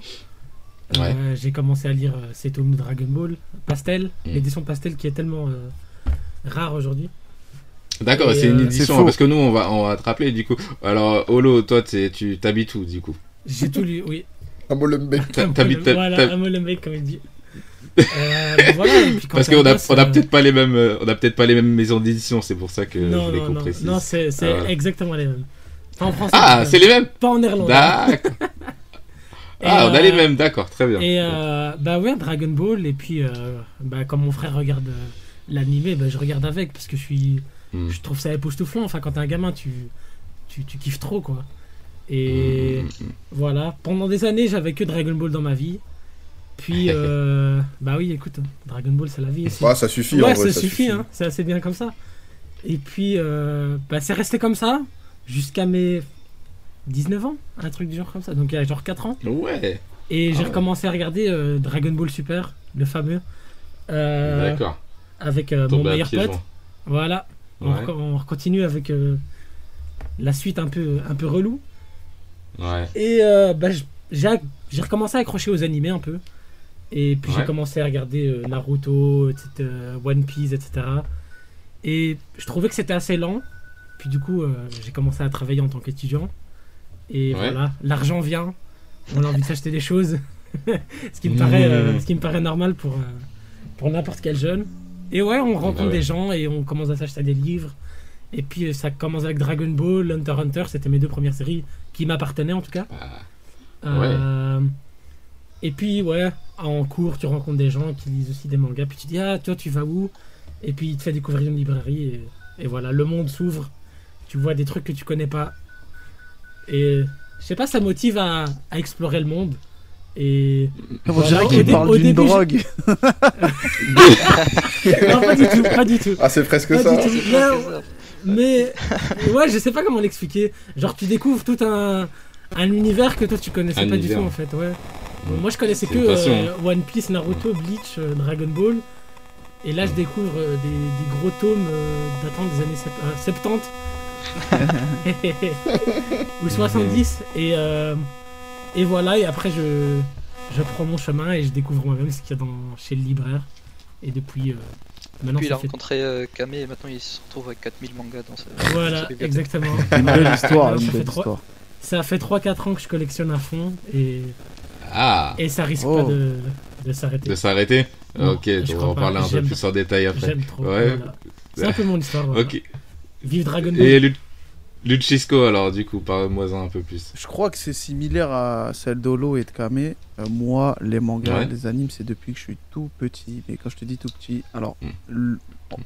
Euh, Ouais. J'ai commencé à lire euh, ces tomes de Dragon Ball, Pastel, Mm. l'édition Pastel qui est tellement euh, rare aujourd'hui. D'accord, c'est une édition, hein, parce que nous on va, on va te rappeler du coup. Alors Olo, toi tu t'habites où du coup? J'ai tout lu, oui. Un *laughs* Molenbeek. T'habites- Voilà, un Molenbeek, comme il dit. *laughs* Euh, ben voilà, et puis quand Parce qu'on a, gosse, on a euh, peut-être pas les mêmes, on a peut-être pas les mêmes maisons d'édition, c'est pour ça que je Non, voulais non, qu'on non, précise. non, c'est c'est Ah, voilà. exactement les mêmes. Pas en français. Ah, euh, c'est les mêmes Pas en néerlandais. D'accord. Ah, on a euh, les mêmes, d'accord, très bien. Et euh, bah ouais, Dragon Ball, et puis euh, bah, comme mon frère regarde euh, l'animé, bah, je regarde avec parce que je suis. Hmm. Je trouve ça époustouflant. Enfin, quand t'es un gamin, tu, tu, tu kiffes trop quoi. Et Mm, mm, mm. voilà, pendant des années, j'avais que Dragon Ball dans ma vie. Puis, *laughs* euh, bah oui, écoute, Dragon Ball, c'est la vie aussi. Bah, ça suffit, ouais, en vrai, ça, suffit, hein. c'est assez bien comme ça. Et puis, euh, bah, c'est resté comme ça jusqu'à mes 19 ans, un truc du genre comme ça. Donc, il y a genre 4 ans. Ouais, Et j'ai Ah ouais. recommencé à regarder euh, Dragon Ball Super, le fameux, euh, d'accord. avec euh, mon meilleur pote. Voilà, on, Ouais. on continue avec euh, la suite un peu, un peu relou. Ouais. Et bah, j'ai recommencé à accrocher aux animés un peu. Et puis j'ai commencé à regarder Naruto, etc., One Piece, etc. Et je trouvais que c'était assez lent. Puis du coup, euh, j'ai commencé à travailler en tant qu'étudiant. Et Ouais. voilà, l'argent vient. On a envie de s'acheter des choses. *laughs* ce, qui me paraît, euh, ce qui me paraît normal pour, euh, pour n'importe quel jeune. Et ouais, on rencontre ouais. des gens et on commence à s'acheter des livres. Et puis ça commence avec Dragon Ball, Hunter x Hunter, c'était mes deux premières séries qui m'appartenaient en tout cas. Bah, Et puis, ouais, en cours, tu rencontres des gens qui lisent aussi des mangas, puis tu dis, ah, toi, tu vas où? Et puis, il te fait découvrir une librairie, et, et voilà, le monde s'ouvre, tu vois des trucs que tu connais pas. Et je sais pas, ça motive à, à explorer le monde. Et. On Voilà, dirait qu'il parle d'une drogue. *laughs* *laughs* Non, pas du tout, pas du tout. Ah, c'est presque Pas ça. du tout. C'est Mais, presque ça. mais ouais, je sais pas comment l'expliquer. Genre, tu découvres tout un, un univers que toi tu connaissais Un pas univers. du tout en fait. Ouais. Moi, je connaissais que euh, One Piece, Naruto, Bleach, euh, Dragon Ball. Et là, je découvre euh, des, des gros tomes euh, datant des années sept- euh, 70 *laughs* ou 70. Et, euh, et voilà, et après, je, je prends mon chemin et je découvre moi-même ce qu'il y a dans, chez le libraire. Et depuis, euh, maintenant, Puis il a fait rencontré euh, Kame et maintenant il se retrouve avec 4000 mangas dans sa, Voilà, sa exactement. *laughs* Une belle histoire, une fait belle trois- histoire. Ça fait 3-4 ans que je collectionne à fond et, Ah, et ça risque Oh. pas de, de s'arrêter. de s'arrêter Ok, on va en parler un peu plus en détail après. J'aime trop. Ouais. voilà. C'est un peu mon histoire. voilà. Ok. Vive Dragon Ball. Et Lu- Luchisco, alors, du coup, parle-moi-en un peu plus. Je crois que c'est similaire à celle d'Olo et de Kame. Euh, moi, les mangas, Ouais. les animes, c'est depuis que je suis tout petit. Mais quand je te dis tout petit, alors, Mm. l-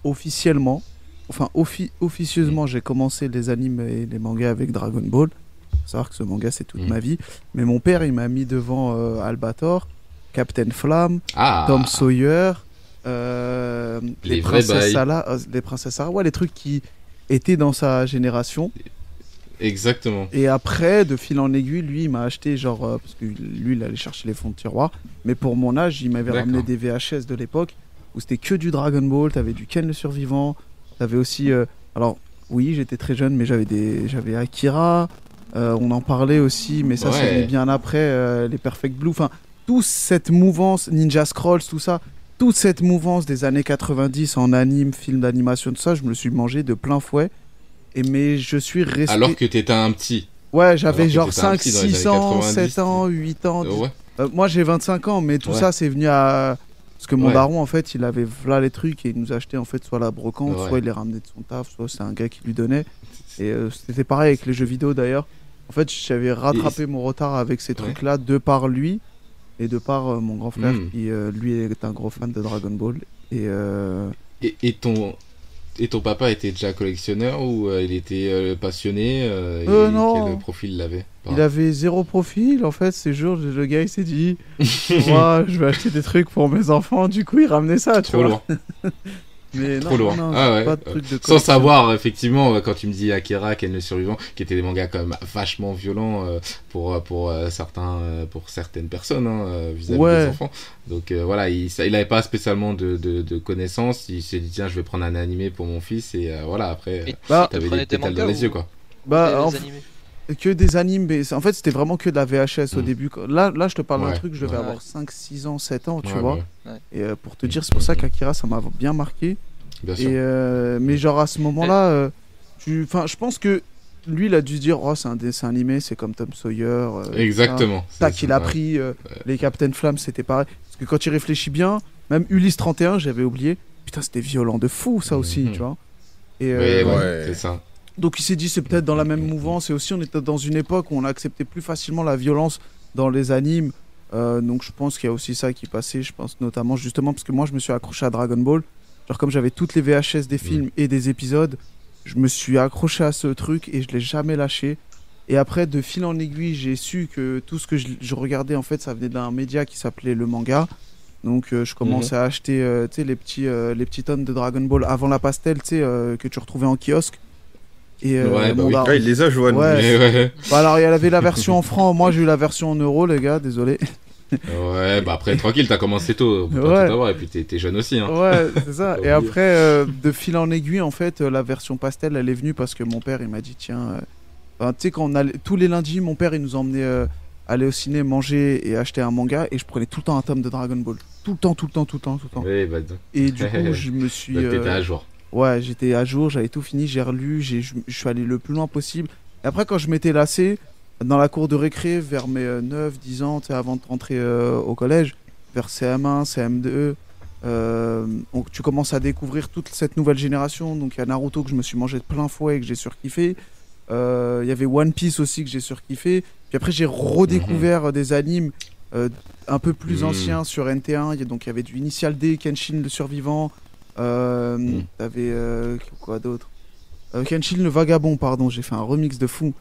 officiellement, enfin, offi- officieusement, j'ai commencé les animes et les mangas avec Dragon Ball. Faut savoir que ce manga, c'est toute Mm. ma vie. Mais mon père, il m'a mis devant euh, Albator, Captain Flamme, Ah Tom Sawyer, euh, Les les, princesses. Sarah, euh, les princesses Sarah, ouais, les trucs qui étaient dans sa génération. Exactement. Et après, de fil en aiguille, lui, il m'a acheté, genre, euh, parce que lui, il allait chercher les fonds de tiroir. Mais pour mon âge, il m'avait ramené des VHS de l'époque où c'était que du Dragon Ball. T'avais du Ken le survivant. T'avais aussi. euh, alors, oui, j'étais très jeune, mais j'avais des, j'avais Akira. euh, on en parlait aussi, mais ça, Ouais. c'est bien après. les Perfect Blue. Enfin, toute cette mouvance, Ninja Scrolls, tout ça. Toute cette mouvance des années 90 en anime, film d'animation, tout ça, je me le suis mangé de plein fouet. Et mais je suis resté. Alors que t'étais un petit. Ouais, j'avais genre t'étais un 5, petit dans les 6 années ans, 90, 7 ans, 8 ans. Euh, 10. ouais. Euh, moi j'ai 25 ans, mais tout Ouais. ça c'est venu à. Parce que mon Ouais. daron en fait il avait là les trucs et il nous achetait en fait soit la brocante, soit il les ramenait de son taf, soit c'est un gars qui lui donnait. Et euh, c'était pareil avec les jeux vidéo d'ailleurs. En fait j'avais rattrapé mon retard avec ces Ouais. trucs là de par lui et de par euh, mon grand frère Mm. qui euh, lui est un gros fan de Dragon Ball. Et euh, Et, et ton et ton papa était déjà collectionneur ou euh, il était euh, passionné euh, et non. Quel profil il avait? Il avait zéro profil en fait ces jours. Le gars il s'est dit *laughs* Moi je vais acheter des trucs pour mes enfants. Du coup il ramenait ça. Tu Trop vois. *laughs* Mais Trop non, lourd. non, Ah ouais. pas de truc de Sans savoir, effectivement, euh, quand tu me dis Akira, Ken le survivant, qui étaient des mangas quand même vachement violents euh, pour, euh, pour, certains, pour certaines personnes hein, vis-à-vis Ouais. des enfants. Donc euh, voilà, il n'avait pas spécialement de, de, de connaissances. Il s'est dit, tiens, je vais prendre un animé pour mon fils. Et euh, voilà, après, Bah, t'avais prenais des pétales mangas dans les ou- yeux, quoi. Bah, en- que des animes. mais en fait, c'était vraiment que de la VHS au Mm. début. Là, là, je te parle d'un Ouais. truc, je vais Ouais. avoir 5, 6 ans, 7 ans, tu Ouais, vois. ouais, Et euh, pour te dire, c'est pour ça qu'Akira, ça m'a bien marqué. bien sûr. Et, euh, mais genre, à ce moment-là, euh, tu... enfin, je pense que lui, il a dû se dire, oh, c'est un dessin animé, c'est comme Tom Sawyer. euh, Exactement. ça. Tac, il a pris euh, les Captain Flamme, c'était pareil. Parce que quand il réfléchit bien, même Ulysse 31, j'avais oublié. Putain, c'était violent de fou, ça aussi, Mhm. tu vois. Et, Ouais. c'est ça. Donc il s'est dit c'est peut-être dans la même mouvance et aussi on était dans une époque où on acceptait plus facilement la violence dans les animes. Euh, donc je pense qu'il y a aussi ça qui passait, je pense notamment justement parce que moi je me suis accroché à Dragon Ball. Genre comme j'avais toutes les VHS des films et des épisodes, je me suis accroché à ce truc et je l'ai jamais lâché. Et après de fil en aiguille j'ai su que tout ce que je, je regardais en fait ça venait d'un média qui s'appelait le manga. Donc euh, je commençais à acheter euh, les, petits, les petits tonnes de Dragon Ball avant la pastel que tu retrouvais en kiosque. Et euh, Ouais, bah oui. Ah, il les a, Johan. Ouais. *laughs* Ouais. Bah alors il y avait la version en francs, moi j'ai eu la version en euros les gars, désolé. Ouais, bah après, tranquille, t'as commencé tôt. Pas Ouais. tout avoir. Et puis t'es jeune aussi. Hein. Ouais, c'est ça. *laughs* Et après, euh, de fil en aiguille, en fait, euh, la version pastel, elle est venue parce que mon père, il m'a dit, tiens, euh, tu sais, quand on allait, tous les lundis, mon père, il nous emmenait euh, aller au ciné, manger et acheter un manga, et je prenais tout le temps un tome de Dragon Ball. Tout le temps, tout le temps, tout le temps, tout le temps. Oui, bah, Et du coup, *laughs* je me suis... t'étais euh, à jour. Ouais, j'étais à jour, j'avais tout fini, j'ai relu, j'ai- je suis allé le plus loin possible. Et après, quand je m'étais lassé, dans la cour de récré, vers mes 9-10 ans, tu sais, avant de rentrer euh, au collège, vers CM1, CM2, euh, donc tu commences à découvrir toute cette nouvelle génération. Donc il y a Naruto que je me suis mangé de plein fouet et que j'ai surkiffé. Euh, Il y avait One Piece aussi que j'ai surkiffé. Puis après j'ai redécouvert des animes euh, un peu plus Mhm. anciens sur NT1. Il y a- Donc il y avait du Initial D, Kenshin le survivant. Euh, Mhm. T'avais euh, quoi d'autre? Euh, Kenshin le vagabond, pardon. J'ai fait un remix de fou.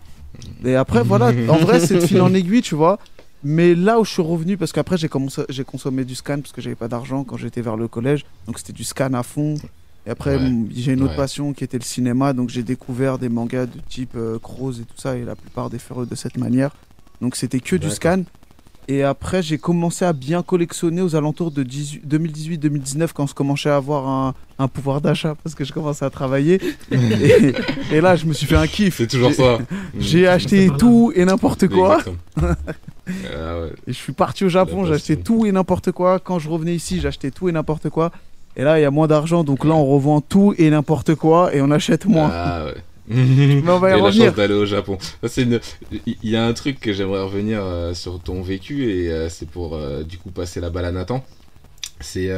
Et après voilà, en vrai c'est de fil en *laughs* aiguille, tu vois. Mais là où je suis revenu, parce qu'après j'ai commencé, j'ai consommé du scan parce que j'avais pas d'argent quand j'étais vers le collège, donc c'était du scan à fond. Et après Ouais. j'ai une autre Ouais. passion qui était le cinéma, donc j'ai découvert des mangas de type euh, Crows et tout ça, et la plupart des fureux de cette manière. Donc c'était que du scan. Et après j'ai commencé à bien collectionner aux alentours de 18 2018-2019 quand je commençais à avoir un, un pouvoir d'achat parce que je commençais à travailler. *laughs* et, et là je me suis fait un kiff. C'est toujours ça. J'ai acheté tout et n'importe quoi. *laughs* Ah ouais. Et je suis parti au Japon, j'ai acheté tout et n'importe quoi. Quand je revenais ici, j'achetais tout et n'importe quoi. Et là, il y a moins d'argent, donc là, on revend tout et n'importe quoi et on achète moins. Ah ouais. Mais on va y Et la chance d'aller au Japon. Une- Il y a un truc que j'aimerais revenir euh, sur ton vécu et euh, c'est pour euh, du coup passer la balle à Nathan. C'est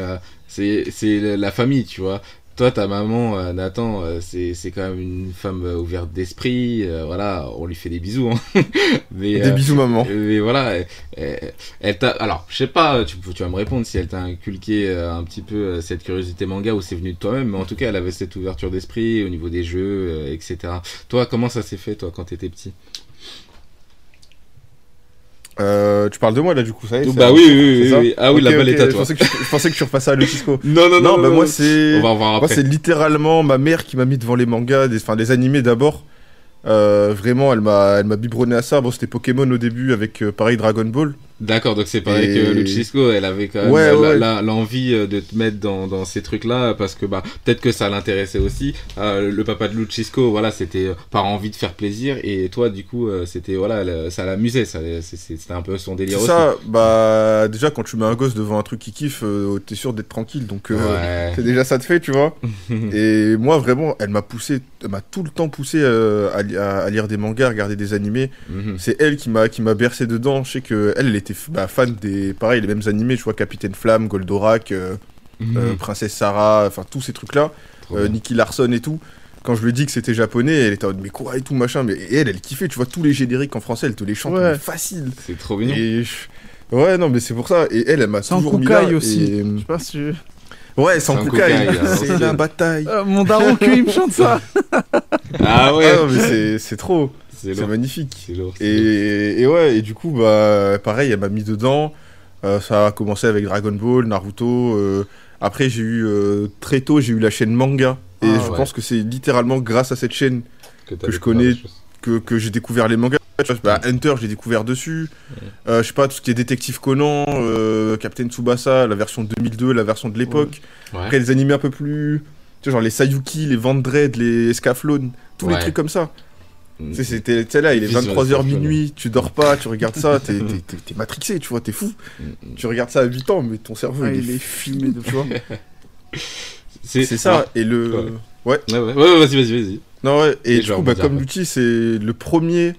c'est c'est la famille, tu vois. Toi, ta maman, euh, Nathan, euh, c'est c'est quand même une femme euh, ouverte d'esprit. euh, voilà, on lui fait des bisous. Hein. *laughs* Mais, Des euh, bisous, maman. mais voilà, elle, t'a. Alors, je sais pas, tu, tu vas me répondre si elle t'a inculqué un petit peu cette curiosité manga ou c'est venu de toi-même, mais en tout cas, elle avait cette ouverture d'esprit au niveau des jeux, euh, etc. Toi, comment ça s'est fait, toi, quand t'étais petit? Euh, tu parles de moi là, du coup, ça y est. c'est Bah oui, oui, oui, c'est. Ah oui, la balle ok, est à Je toi. pensais que, je, je pensais que tu repassais à Lucisco. *laughs* Non, non, Non, bah moi, c'est. On va en voir Moi, c'est littéralement ma mère qui m'a mis devant les mangas, des, enfin, des animés d'abord. Euh, vraiment, elle m'a, elle m'a biberonné à ça. Bon, c'était Pokémon au début avec euh, pareil Dragon Ball. D'accord, donc c'est pareil Et- que Luchisco, elle avait quand même Ouais, ouais. l'envie euh, de te mettre dans, dans ces trucs-là parce que bah peut-être que ça l'intéressait aussi. Euh, le papa de Luchisco, voilà, c'était euh, par envie de faire plaisir et toi, du coup, c'était voilà, ça l'amusait, c'était un peu son délire aussi. ça, bah, déjà, quand tu mets un gosse devant un truc qui kiffe, euh, t'es sûr d'être tranquille. Donc, euh, *laughs* c'est déjà ça de fait, tu vois. *laughs* Et moi, vraiment, elle m'a poussé, elle m'a tout le temps poussé à, li- à- à lire des mangas, à regarder des animés. Mhm. C'est elle qui m'a bercé dedans. Je sais que elle, elle était bah, fan des pareil les mêmes animés. Tu vois, Capitaine Flamme, Goldorak, euh, euh, Mhm. Princesse Sarah, enfin tous ces trucs là, Trop euh. Nicky Larson et tout. Quand je lui ai dit que c'était japonais, elle était en mode mais quoi et tout machin. Mais et elle, elle kiffait. Tu vois tous les génériques en français, elle te les chante Ouais. facile. C'est trop mignon. Et je- ouais non mais c'est pour ça. Et elle, elle m'a Sans toujours mis là. Aussi. et- Je sais pas si Ouais, sans Kukai. *laughs* C'est la bataille. Euh, mon daron que il me chante ça. Ah ouais, Ah non, mais c'est- c'est trop. C'est magnifique. C'est lourd. c'est lourd. Et, et ouais, et du coup, bah, pareil, elle m'a mis dedans. Euh, ça a commencé avec Dragon Ball, Naruto. euh, après, j'ai eu euh, très tôt, j'ai eu la chaîne manga. Et Ah, je ouais. pense que c'est littéralement grâce à cette chaîne que je connais. que, que j'ai découvert les mangas. Tu vois, bah, Hunter, j'ai découvert dessus. Euh, je sais pas, tout ce qui est Détective Conan, euh, Captain Tsubasa, la version 2002, la version de l'époque. Ouais. Après, les animés un peu plus. Tu sais, genre les Sayuki, les Vandred, les Scaflone, tous les trucs comme ça. Mhm. Tu sais, sais, là, il est Visual 23h Scaflone. minuit, tu dors pas, tu regardes ça, t'es t'es- t'es- t'es matrixé, tu vois, t'es fou. Mhm. Tu regardes ça à 8 ans, mais ton cerveau, Ah, il, il est filmé de tu vois. *laughs* C'est C'est ça, et le. Ouais. Ouais. Ouais, ouais, ouais, vas-y, vas-y, vas-y. Non, ouais, et, du coup, bah, comme l'outil, c'est le premier.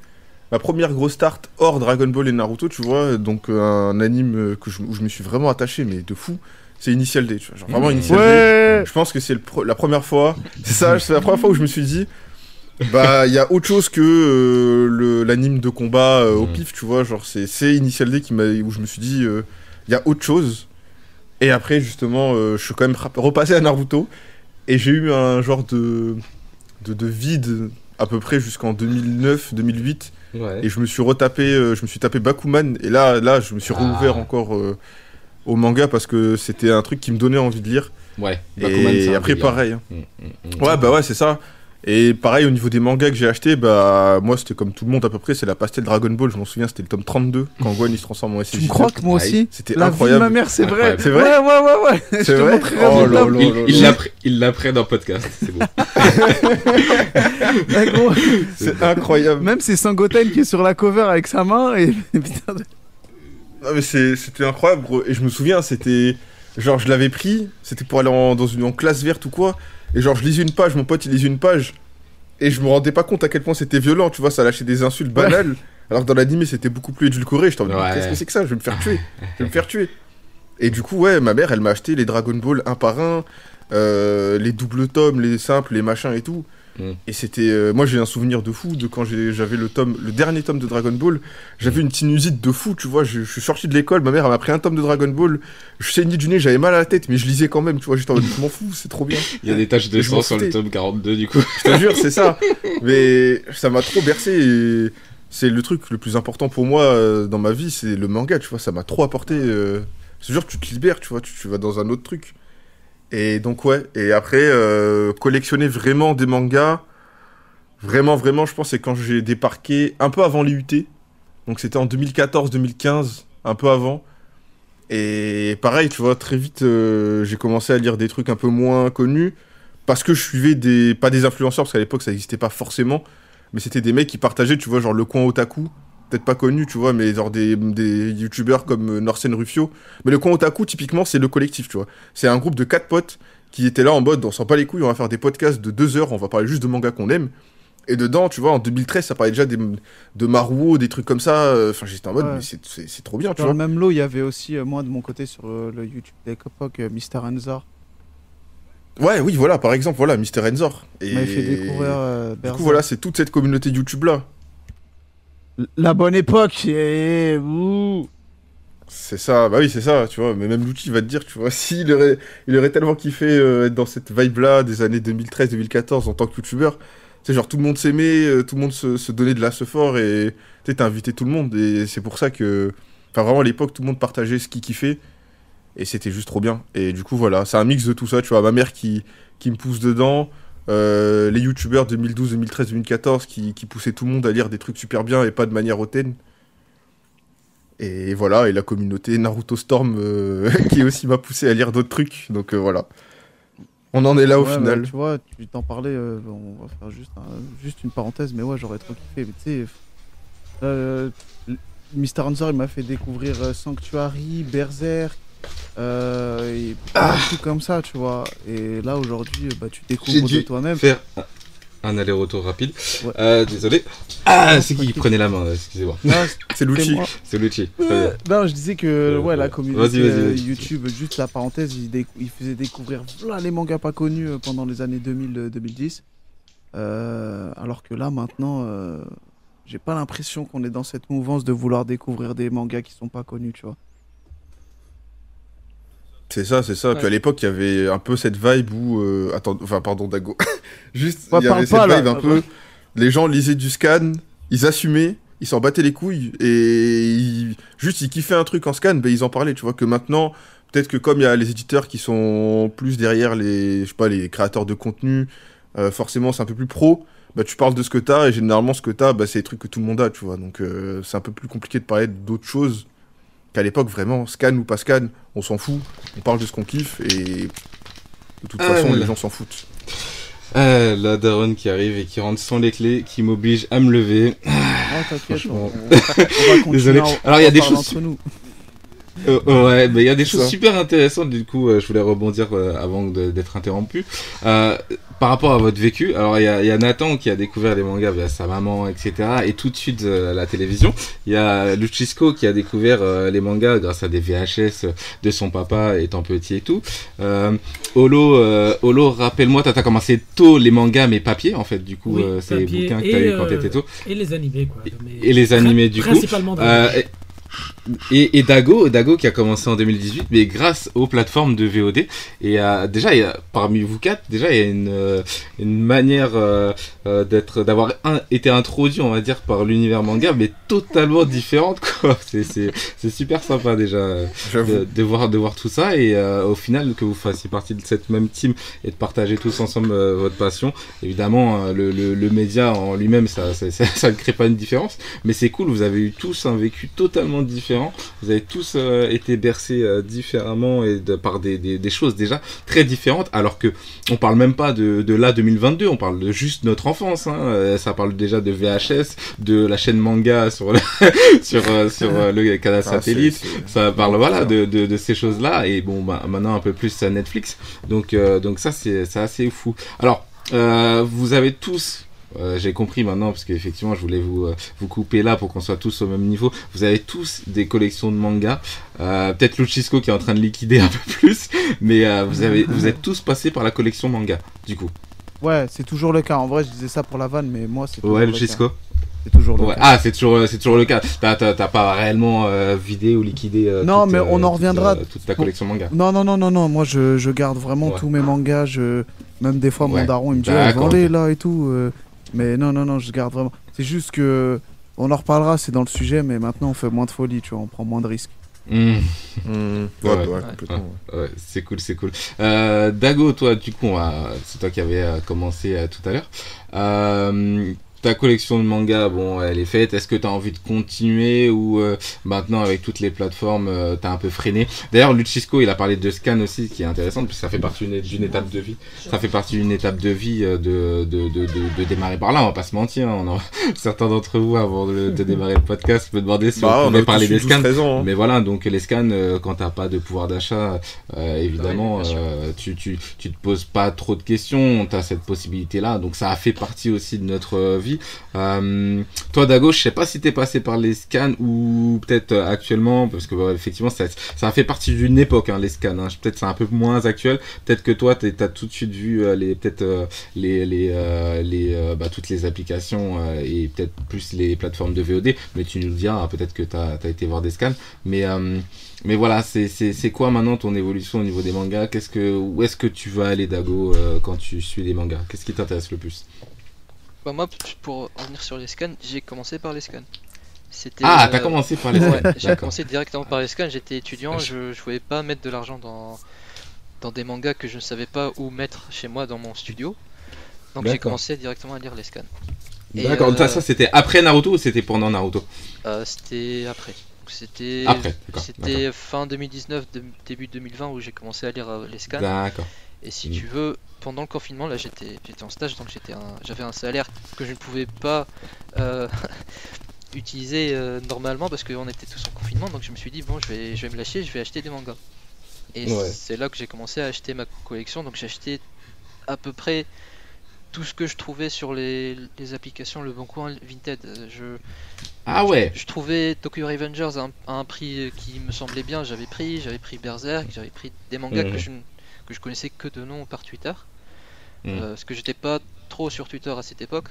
Ma première grosse start hors Dragon Ball et Naruto, tu vois, donc euh, un anime que je, où je me suis vraiment attaché, mais de fou, c'est Initial D, tu vois, genre vraiment Mmh. Initial D. Ouais. Je pense que c'est le pro- la première fois, c'est ça, c'est la première fois où je me suis dit, bah, il y a autre chose que euh, l'anime de combat euh, au Mhm. pif, tu vois, genre c'est Initial D qui m'a, où je me suis dit, il y a autre chose. Et après, justement, euh, je suis quand même repassé à Naruto, et j'ai eu un genre de, de, de vide à peu près jusqu'en 2009-2008, Ouais. et je me suis retapé, euh, je me suis tapé Bakuman, et là, là, je me suis Ah. rouvert encore euh, au manga parce que c'était un truc qui me donnait envie de lire. Ouais. Bakuman, et après, pareil. hein. Mhm, mhm. Ouais, bah ouais, c'est ça. Et pareil, au niveau des mangas que j'ai achetés, bah moi c'était comme tout le monde à peu près, c'est la pastel Dragon Ball, je m'en souviens, c'était le tome 32 quand Gohan il se transforme en Tu SJ. me crois que moi aussi C'était La vie de ma incroyable. mère, c'est vrai. Incroyable. C'est vrai Ouais, ouais, ouais, C'est vrai Oh tableau. là. Il- l'apprend- dans le podcast, c'est bon. *laughs* Gros. C'est incroyable. Même c'est Sangoten qui est sur la cover avec sa main et *laughs* putain de- Non mais c'est- c'était incroyable gros. Et je me souviens, c'était genre je l'avais pris, c'était pour aller en, dans une en classe verte ou quoi. Et genre je lisais une page, mon pote il lisait une page. Et je me rendais pas compte à quel point c'était violent, tu vois, ça lâchait des insultes banales. Alors que dans l'anime c'était beaucoup plus édulcoré. J'étais en mode, Ouais. qu'est-ce que c'est que ça? Je vais me faire tuer. Je vais me faire tuer. Et du coup, ouais, ma mère, elle m'a acheté les Dragon Ball un par un, euh, les doubles tomes, les simples, les machins et tout. Mm. Et c'était. euh, moi, j'ai un souvenir de fou de quand j'avais le tome, le dernier tome de Dragon Ball. J'avais une sinusite de fou, tu vois. Je, je suis sorti de l'école, ma mère m'a pris un tome de Dragon Ball. Je saignais du nez, j'avais mal à la tête, mais je lisais quand même, tu vois. J'étais en mode, je m'en fous, c'est trop bien. Il y a des taches de sang sur le tome 42 du coup. Je te jure, c'est ça. *laughs* Mais ça m'a trop bercé et c'est le truc le plus important pour moi euh, dans ma vie, c'est le manga, tu vois. Ça m'a trop apporté. Euh... C'est genre, tu te libères, tu vois, tu, tu vas dans un autre truc. Et donc, ouais. Et après, euh, collectionner vraiment des mangas, vraiment, vraiment, je pense, c'est quand j'ai débarqué un peu avant les UT. Donc, c'était en 2014-2015, un peu avant. Et pareil, tu vois, très vite, euh, j'ai commencé à lire des trucs un peu moins connus parce que je suivais des pas des influenceurs parce qu'à l'époque ça n'existait pas forcément mais c'était des mecs qui partageaient tu vois genre le coin otaku peut-être pas connu tu vois mais genre des, des youtubeurs comme euh, Norsen Rufio. Mais le otaku typiquement c'est le collectif tu vois. C'est un groupe de quatre potes qui étaient là en mode on s'en pas les couilles on va faire des podcasts de deux heures on va parler juste de mangas qu'on aime. Et dedans tu vois en 2013 ça parlait déjà des, de Maruo des trucs comme ça. Euh, enfin j'étais en mode Ouais. mais c'est- trop bien tu Dans le vois même lot, il y avait aussi, euh, moi de mon côté, sur le YouTube de l'époque, euh, Mr. Enzor. ouais oui voilà par exemple voilà Mister Enzor. Et fait découvrir euh, du coup voilà c'est toute cette communauté YouTube là La bonne époque ouh. C'est ça, bah oui, c'est ça, tu vois. Mais même l'outil va te dire, tu vois, *laughs* s'il aurait, il aurait tellement kiffé euh, être dans cette vibe-là des années 2013-2014 en tant que youtubeur. Tu sais, genre tout le monde s'aimait, euh, tout le monde se, donnait de la fort et tu sais, invité tout le monde. Et c'est pour ça que, enfin, vraiment à l'époque, tout le monde partageait ce qu'il kiffait. Et c'était juste trop bien. Et du coup, voilà, c'est un mix de tout ça, tu vois. Ma mère qui, qui me pousse dedans. Euh, les youtubeurs 2012, 2013, 2014 qui, qui poussaient tout le monde à lire des trucs super bien et pas de manière hautaine. Et voilà, et la communauté Naruto Storm euh, *laughs* qui aussi m'a poussé à lire d'autres trucs. Donc euh, voilà. On en est là au Ouais, bah, final. tu vois, tu t'en parlais, on va faire juste, un- juste une parenthèse, mais ouais, j'aurais trop kiffé. Mais tu sais, Mr. Answer, il m'a fait découvrir Sanctuary, Berserk, euh, et de trucs comme ça, tu vois. Et là, aujourd'hui, euh, bah, tu découvres de toi-même. faire un- aller-retour rapide. Ouais. Euh, désolé. Ah, c'est qui qui prenait la main, excusez-moi. Non, *laughs* C'est Lucci. C'est Lucci. Bien. Non, je disais que Euh, ouais, la communauté euh. YouTube, juste la parenthèse, il, il faisait découvrir plein les mangas pas connus euh, pendant les années 2000-2010. Euh, alors que là, maintenant, euh, j'ai pas l'impression qu'on est dans cette mouvance de vouloir découvrir des mangas qui sont pas connus, tu vois. C'est ça, c'est ça. Puis Ouais. à l'époque, il y avait un peu cette vibe où. euh, Attends, enfin, pardon, Dago. *laughs* Juste, il y avait cette pas, là. vibe un peu. Les gens lisaient du scan, ils assumaient, ils s'en battaient les couilles et ils- juste ils kiffaient un truc en scan, ben ils en parlaient. Tu vois que maintenant, peut-être que comme il y a les éditeurs qui sont plus derrière les, je sais pas, les créateurs de contenu, euh, forcément c'est un peu plus pro. Bah, tu parles de ce que t'as et généralement ce que t'as, bah, c'est les trucs que tout le monde a, tu vois. Donc euh, c'est un peu plus compliqué de parler d'autres choses qu'à l'époque, vraiment, scan ou pas scan, on s'en fout. On parle de ce qu'on kiffe et de toute Ah, façon, les gens s'en foutent. Ah, la daronne qui arrive et qui rentre sans les clés, qui m'oblige à me lever. T'inquiète, on, va continuer *laughs* Désolé. en- Alors, il y a des parler choses- entre nous. Euh, ouais, mais il y a des choses ça. super intéressantes, du coup, euh, je voulais rebondir euh, avant d'être interrompu. Euh, par rapport à votre vécu, alors il y a, il y a Nathan qui a découvert les mangas via sa maman, etc., et tout de suite euh, la télévision. Il y a Luchisco qui a découvert euh, les mangas grâce à des VHS de son papa étant petit et tout. Euh, Olo, euh, Olo rappelle-moi, t'as commencé tôt les mangas, mais papier, en fait, du coup, Oui, euh, c'est les bouquins que et, t'as eu quand t'étais tôt. Et les animés, quoi. Mais Et les animés, du coup. Principalement dans Euh, et, et Dago, Dago qui a commencé en 2018, mais grâce aux plateformes de VOD. Et euh, déjà, il y a, parmi vous quatre, déjà il y a une, euh, une manière euh, euh, d'être, d'avoir un- été introduit, on va dire, par l'univers manga, mais totalement différente, quoi. *laughs* C'est, c'est, c'est super sympa déjà euh, de, de voir, de voir tout ça et euh, au final que vous fassiez partie de cette même team et de partager tous ensemble euh, votre passion. Évidemment, le, le, le média en lui-même, ça, ça, ça, ça ne crée pas une différence, mais c'est cool. Vous avez eu tous un vécu totalement différent. Vous avez tous euh, été bercés euh, différemment et de, par des, des, des choses déjà très différentes. Alors que on parle même pas de, de là 2022, on parle de juste notre enfance. Hein. Euh, Ça parle déjà de VHS, de la chaîne manga sur le, *laughs* sur sur le canal Ah, satellite. Ça parle voilà de, ces choses-là et bon bah, maintenant un peu plus à Netflix. Donc donc ça c'est assez fou. Alors vous avez tous euh, j'ai compris maintenant parce qu'effectivement je voulais vous euh, vous couper là pour qu'on soit tous au même niveau. Vous avez tous des collections de mangas. Euh, Peut-être Luchisco qui est en train de liquider *laughs* un peu plus, mais vous avez vous êtes tous passés par la collection manga. Du coup. Ouais, c'est toujours le cas. En vrai, je disais ça pour la vanne, mais moi, c'est toujours Ouais, le cas. Luchisco. C'est toujours le Ouais. cas. Ah, c'est toujours c'est toujours le cas. T'as pas réellement euh, vidé ou liquidé. euh, Non, toute, mais euh, on en reviendra. toute ta collection manga. Non, non, non, non, non. Moi, je, je garde vraiment Ouais. tous mes mangas. Je... Même des fois, Ouais. mon daron, il me dit, oh, vends-les ok. là et tout. Mais non, non, non, je garde vraiment. C'est juste que. On en reparlera, c'est dans le sujet, mais maintenant, on fait moins de folie, tu vois. On prend moins de risques. Hmm. Hmm. Ouais, Ouais, ouais. complètement. c'est cool, c'est cool. Euh, Dago, toi, du coup, c'est toi qui avais euh, commencé euh, tout à l'heure. Euh, ta collection de mangas, bon, elle est faite. Est-ce que tu as envie de continuer ou euh, maintenant avec toutes les plateformes, euh, t'as un peu freiné? D'ailleurs, Luchisco, il a parlé de scan aussi, qui est intéressante, parce que ça fait partie d'une étape de vie. Ça fait partie d'une étape de vie euh, de, de, de, de, démarrer par là. On va pas se mentir. hein. On en- *laughs* Certains d'entre vous, avant de, *laughs* démarrer le podcast, me demandaient si Bah, on on pouvait a parler des scans. 12-13 ans. hein. Mais voilà, donc les scans, euh, quand t'as pas de pouvoir d'achat, euh, évidemment, oui, tu, tu, tu te poses pas trop de questions, t'as cette possibilité-là, donc ça a fait partie aussi de notre euh, Euh, toi, Dago, je sais pas si t'es passé par les scans ou peut-être euh, actuellement, parce que effectivement, ça, fait partie d'une époque, hein, les scans. Hein. Peut-être c'est un peu moins actuel. Peut-être que toi, t'es- t'as tout de suite vu euh, les, peut-être bah, toutes les applications et peut-être plus les plateformes de VOD. Mais tu nous diras, hein, peut-être que t'as as été voir des scans. Mais mais voilà, c'est quoi maintenant ton évolution au niveau des mangas? Où est-ce que tu vas aller Dago quand tu suis les mangas? Qu'est-ce qui t'intéresse le plus? Bah, moi, pour revenir sur les scans, j'ai commencé par les scans. C'était, Ah, euh, t'as commencé par les Ouais, scans. j'ai commencé directement par les scans. J'étais étudiant, Je- je, pouvais pas mettre de l'argent dans, dans des mangas que je ne savais pas où mettre chez moi dans mon studio. Donc j'ai commencé directement à lire les scans. D'accord. euh, Ça, c'était après Naruto ou c'était pendant Naruto? Euh, c'était après. C'était fin 2019, de- début 2020 où j'ai commencé à lire euh, les scans. D'accord. Et si Mhm. tu veux, pendant le confinement, là j'étais j'étais en stage, donc j'étais un- j'avais un salaire que je ne pouvais pas euh, *laughs* utiliser euh, normalement parce qu'on était tous en confinement. Donc je me suis dit, bon, je vais, je vais me lâcher, je vais acheter des mangas. Et Ouais. c'est là que j'ai commencé à acheter ma collection. Donc j'ai acheté à peu près tout ce que je trouvais sur les, les applications Le Bon Coin Vinted. Euh, Je, Ah ouais. je trouvais Tokyo Revengers à un, à un prix qui me semblait bien, j'avais pris, j'avais pris Berserk, j'avais pris des mangas Mhm. que, je, ne- que je connaissais que de nom par Twitter. Mhm. Euh, parce que j'étais pas trop sur Twitter à cette époque,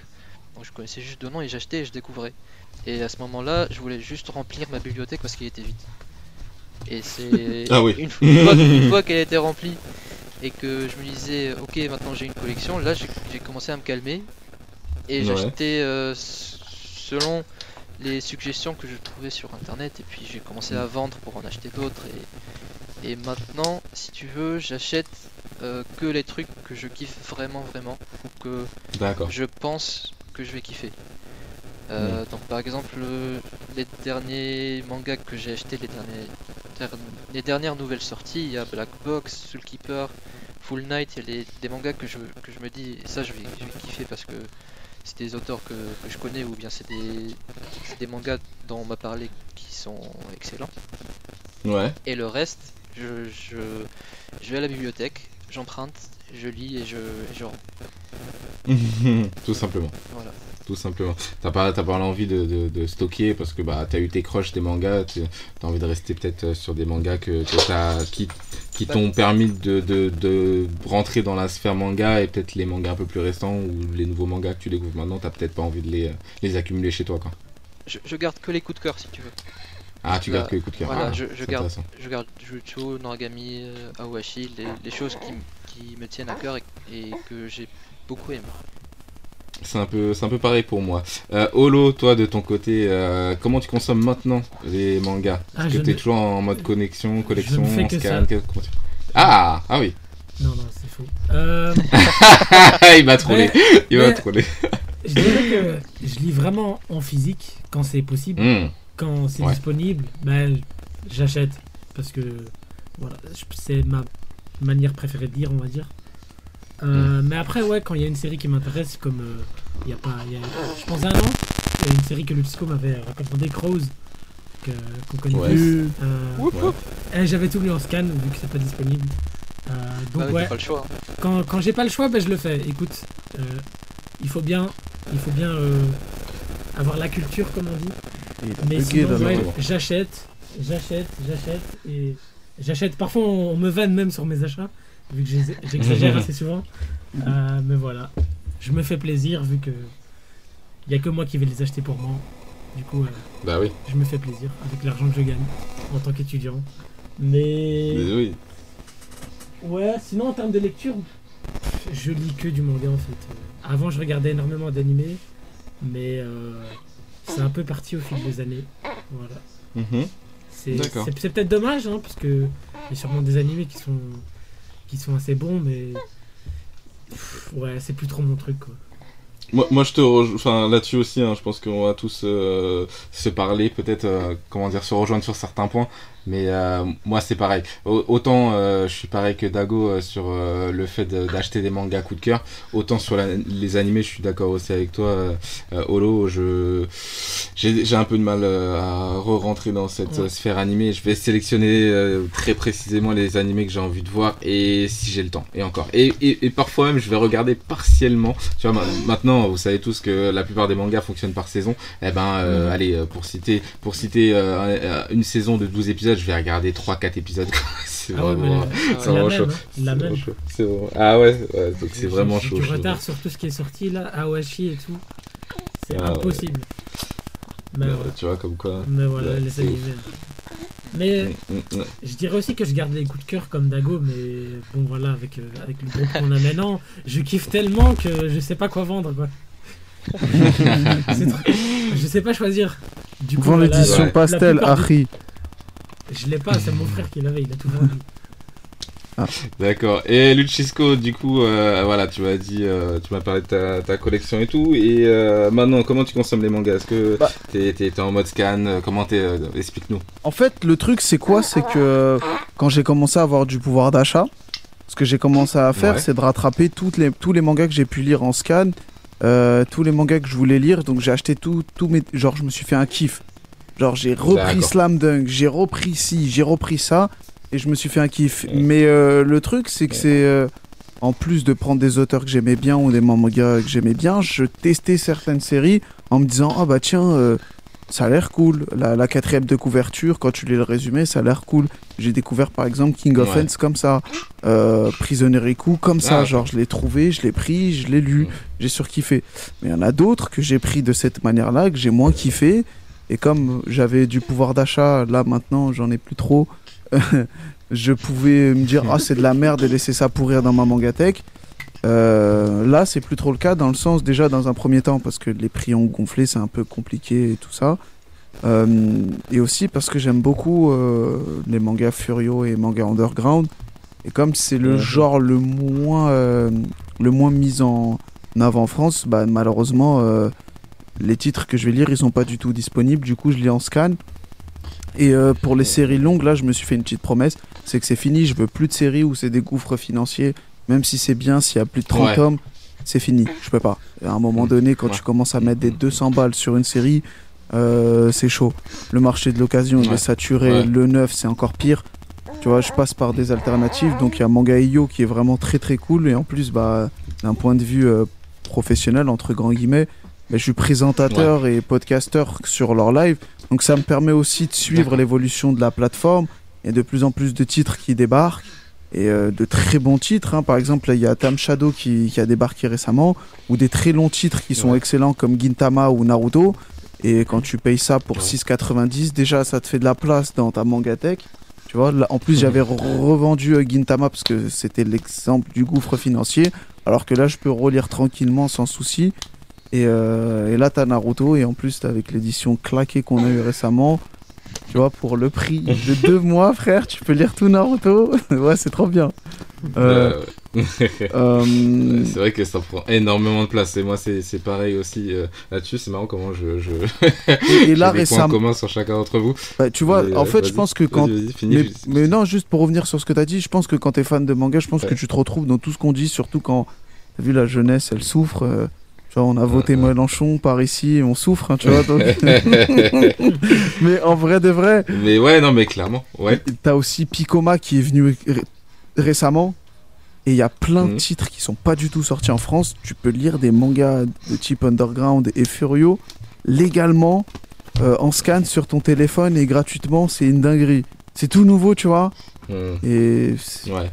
donc je connaissais juste de nom et j'achetais et je découvrais. Et à ce moment-là, je voulais juste remplir ma bibliothèque parce qu'il était vide. Et c'est *laughs* Ah oui. une, fois- *laughs* qu'elle était remplie et que je me disais, ok, maintenant j'ai une collection, là j'ai commencé à me calmer et Ouais. j'achetais euh, selon les suggestions que je trouvais sur internet et puis j'ai commencé à vendre pour en acheter d'autres et, et maintenant si tu veux j'achète euh, que les trucs que je kiffe vraiment vraiment ou que je pense que je vais kiffer. Euh, Donc par exemple le- les derniers mangas que j'ai achetés, les, derniers, der- les dernières nouvelles sorties, il y a Black Box, Soul Keeper, Full Night, il y a les- des mangas que je, que je me dis ça je vais, je vais kiffer parce que c'est des auteurs que, que je connais ou bien c'est des, c'est des mangas dont on m'a parlé qui sont excellents. Ouais. Et le reste, je, je, je vais à la bibliothèque, j'emprunte, je lis et je, et je rends. *laughs* Tout simplement. Voilà. Tout simplement. T'as pas, t'as pas l'envie de, de, de stocker parce que bah t'as eu tes crushs des mangas, t'as envie de rester peut-être euh, sur des mangas que, qui, qui Bah. t'ont permis de, de, de rentrer dans la sphère manga et peut-être les mangas un peu plus récents ou les nouveaux mangas que tu découvres maintenant, t'as peut-être pas envie de les, euh, les accumuler chez toi quoi. Je, je garde que les coups de cœur si tu veux. Ah tu gardes que les coups de cœur. voilà, Ah, je- je garde. Je garde Jujutsu, Noragami, euh, Awashi, les, les choses qui, me tiennent à cœur et, et que j'ai beaucoup aimé. C'est un peu, c'est un peu pareil pour moi. Euh, Holo, toi de ton côté, euh, comment tu consommes maintenant les mangas? Ah, Est-ce je que t'es ne- toujours en mode connexion, collection, ne fais que scan ça. quel- comment tu- Ah, ah oui. Non, non, c'est faux. *laughs* Euh, il m'a trollé. mais- Il m'a trollé. je dirais que je lis vraiment en physique quand c'est possible. Hmm. Quand c'est Ouais. disponible, ben, j'achète. Parce que voilà, c'est ma manière préférée de lire, on va dire. Euh, Mais après, ouais, quand il y a une série qui m'intéresse, comme euh, il y a pas. il y a- je pense à un an, il y a une série que Luxco m'avait recommandé, Crows, que- qu'on connaît Ouais. tous. Euh, Ouais. et J'avais tout lu en scan, vu que c'est pas disponible. Euh, donc, Bah ouais, t'as pas le choix. quand, quand j'ai pas le choix, ben, je le fais. Écoute, euh, il faut bien Il faut bien euh, avoir la culture, comme on dit. Mais sinon, ouais, j'achète, j'achète, j'achète et j'achète. Parfois, on, me vanne même sur mes achats, vu que j'ex- j'exagère *laughs* assez souvent. Euh, mais voilà, je me fais plaisir vu que il y a que moi qui vais les acheter pour moi. Du coup, euh, Bah oui. je me fais plaisir avec l'argent que je gagne en tant qu'étudiant. Mais Mais oui. ouais, sinon en termes de lecture, je lis que du manga en fait. Avant, je regardais énormément d'animés, mais euh, c'est un peu parti au fil des années. Voilà. Mhm. C'est peut-être dommage, hein, parce que il y a sûrement des animés qui sont, qui sont assez bons, mais pff, ouais, c'est plus trop mon truc. Quoi. Moi, moi, je te rejoins enfin, là-dessus aussi. hein, je pense qu'on va tous euh, se parler, peut-être, euh, comment dire, se rejoindre sur certains points. Mais euh, moi, c'est pareil. Au- autant euh, je suis pareil que Dago euh, sur euh, le fait de- d'acheter des mangas coup de cœur, autant sur la- les animés, je suis d'accord aussi avec toi, euh, euh, Olo. Je j'ai un peu de mal euh, à re-rentrer dans cette Ouais. sphère animée. Je vais sélectionner euh, très précisément les animés que j'ai envie de voir et si j'ai le temps. Et encore. Et, et, et parfois même, je vais regarder partiellement. Tu vois, ma- maintenant, vous savez tous que la plupart des mangas fonctionnent par saison. Eh ben, euh, Mhm. allez, pour citer, pour citer euh, un- un- une saison de 12 épisodes, je vais regarder 3-4 épisodes. *laughs* c'est Ah ouais, vraiment, Ah, c'est vraiment même. chaud. c'est la vraiment même. chaud. C'est vraiment- Ah ouais, ouais, donc c'est vraiment chaud. du retard sur tout ce qui est sorti là, Awashi et tout. C'est Ah ouais. impossible. Mais, ouais, Tu vois, comme quoi. mais voilà, ouais, les animés. Mais Mm, mm, mm. je dirais aussi que je garde les coups de cœur comme Dago, mais bon voilà, avec, euh, avec le groupe qu'on a maintenant, je kiffe tellement que je sais pas quoi vendre quoi. *laughs* Trop- Je sais pas choisir. Du coup, Vends l'édition ouais. pastel, du- Harry. Je l'ai pas, c'est mon frère qui l'avait, il a tout vendu. D'accord. Et Lucisco, du coup, euh, voilà, tu m'as dit, euh, tu m'as parlé de ta, ta collection et tout. Et euh, maintenant, comment tu consommes les mangas? Est-ce que Bah. t'es, t'es en mode scan? Comment t'es euh, Explique-nous. En fait, le truc, c'est quoi? C'est que quand j'ai commencé à avoir du pouvoir d'achat, ce que j'ai commencé à faire, Ouais. c'est de rattraper toutes les, tous les mangas que j'ai pu lire en scan, euh, tous les mangas que je voulais lire. Donc j'ai acheté tout, tout mes. Genre, je me suis fait un kiff. Genre, j'ai repris. Slam Dunk, j'ai repris ci, j'ai repris ça, et je me suis fait un kiff. Ouais. Mais euh, le truc, c'est que Ouais. c'est. euh, en plus de prendre des auteurs que j'aimais bien ou des mangas que j'aimais bien, je testais certaines séries en me disant Ah bah tiens, euh, ça a l'air cool. La, la quatrième de couverture, quand tu lis le résumé, ça a l'air cool. J'ai découvert par exemple King of Ouais. Fence comme ça, euh, Prisoneriku comme ça. Ah, genre, je l'ai trouvé, je l'ai pris, je l'ai lu, Ouais. j'ai surkiffé. Mais il y en a d'autres que j'ai pris de cette manière-là, que j'ai moins kiffé. Et comme j'avais du pouvoir d'achat, là maintenant j'en ai plus trop, *laughs* je pouvais me dire ah c'est de la merde et laisser ça pourrir dans ma mangatech. Euh, là c'est plus trop le cas dans le sens déjà dans un premier temps parce que les prix ont gonflé, c'est un peu compliqué et tout ça. Euh, et aussi parce que j'aime beaucoup euh, les mangas Furio et mangas underground. Et comme c'est le genre le moins, euh, le moins mis en avant en France, bah, malheureusement, les titres que je vais lire, ils sont pas du tout disponibles. Du coup, je lis en scan. Et euh, pour les séries longues, là, je me suis fait une petite promesse c'est que c'est fini. Je veux plus de séries où c'est des gouffres financiers. Même si c'est bien, s'il y a plus de 30 Ouais. tomes, c'est fini. Je peux pas. À un moment Mhm. donné, quand Ouais. tu commences à mettre des 200 balles sur une série, euh, c'est chaud. Le marché de l'occasion, il est saturé. Le neuf, c'est encore pire. Tu vois, je passe par des alternatives. Donc, il y a Manga Io qui est vraiment très très cool. Et en plus, bah, d'un point de vue euh, professionnel, entre grands guillemets, bah, je suis présentateur et podcasteur sur leur live. Donc, ça me permet aussi de suivre l'évolution de la plateforme. Il y a de plus en plus de titres qui débarquent. Et euh, de très bons titres. hein. Par exemple, il y a Tam Shadow qui, qui a débarqué récemment. Ou des très longs titres qui sont Ouais. excellents comme Gintama ou Naruto. Et quand tu payes ça pour Ouais. 6,90, déjà ça te fait de la place dans ta mangatech. Tu vois, là, en plus j'avais re- revendu euh, Gintama parce que c'était l'exemple du gouffre financier. Alors que là je peux relire tranquillement sans souci. Et, euh, et là t'as Naruto et en plus t'as avec l'édition claquée qu'on a eu récemment. Tu vois, pour le prix de *laughs* deux mois, frère, tu peux lire tout Naruto. *laughs* ouais, c'est trop bien. Euh, Euh, *laughs* euh, c'est vrai que ça prend énormément de place. Et moi, c'est, pareil aussi euh, là-dessus. C'est marrant comment je. je... et, et là récemment, communs sur chacun d'entre vous. bah, tu vois, en euh, fait, je pense que quand finis. Mais, mais non, juste pour revenir sur ce que tu as dit, je pense que quand tu es fan de manga, je pense Ouais. que tu te retrouves dans tout ce qu'on dit, surtout quand t'as vu la jeunesse, elle souffre. Euh, tu vois, on a voté ouais. Mélenchon par ici et on souffre, hein, tu vois. donc- *laughs* mais en vrai de vrai, mais ouais, non, mais clairement. Ouais. t'as aussi Picoma qui est venu ré- récemment. Et il y a plein de Mhm. titres qui sont pas du tout sortis en France. Tu peux lire des mangas de type Underground et Furio légalement euh, en scan sur ton téléphone et gratuitement. C'est une dinguerie. C'est tout nouveau, tu vois. Hmm. Et Ouais.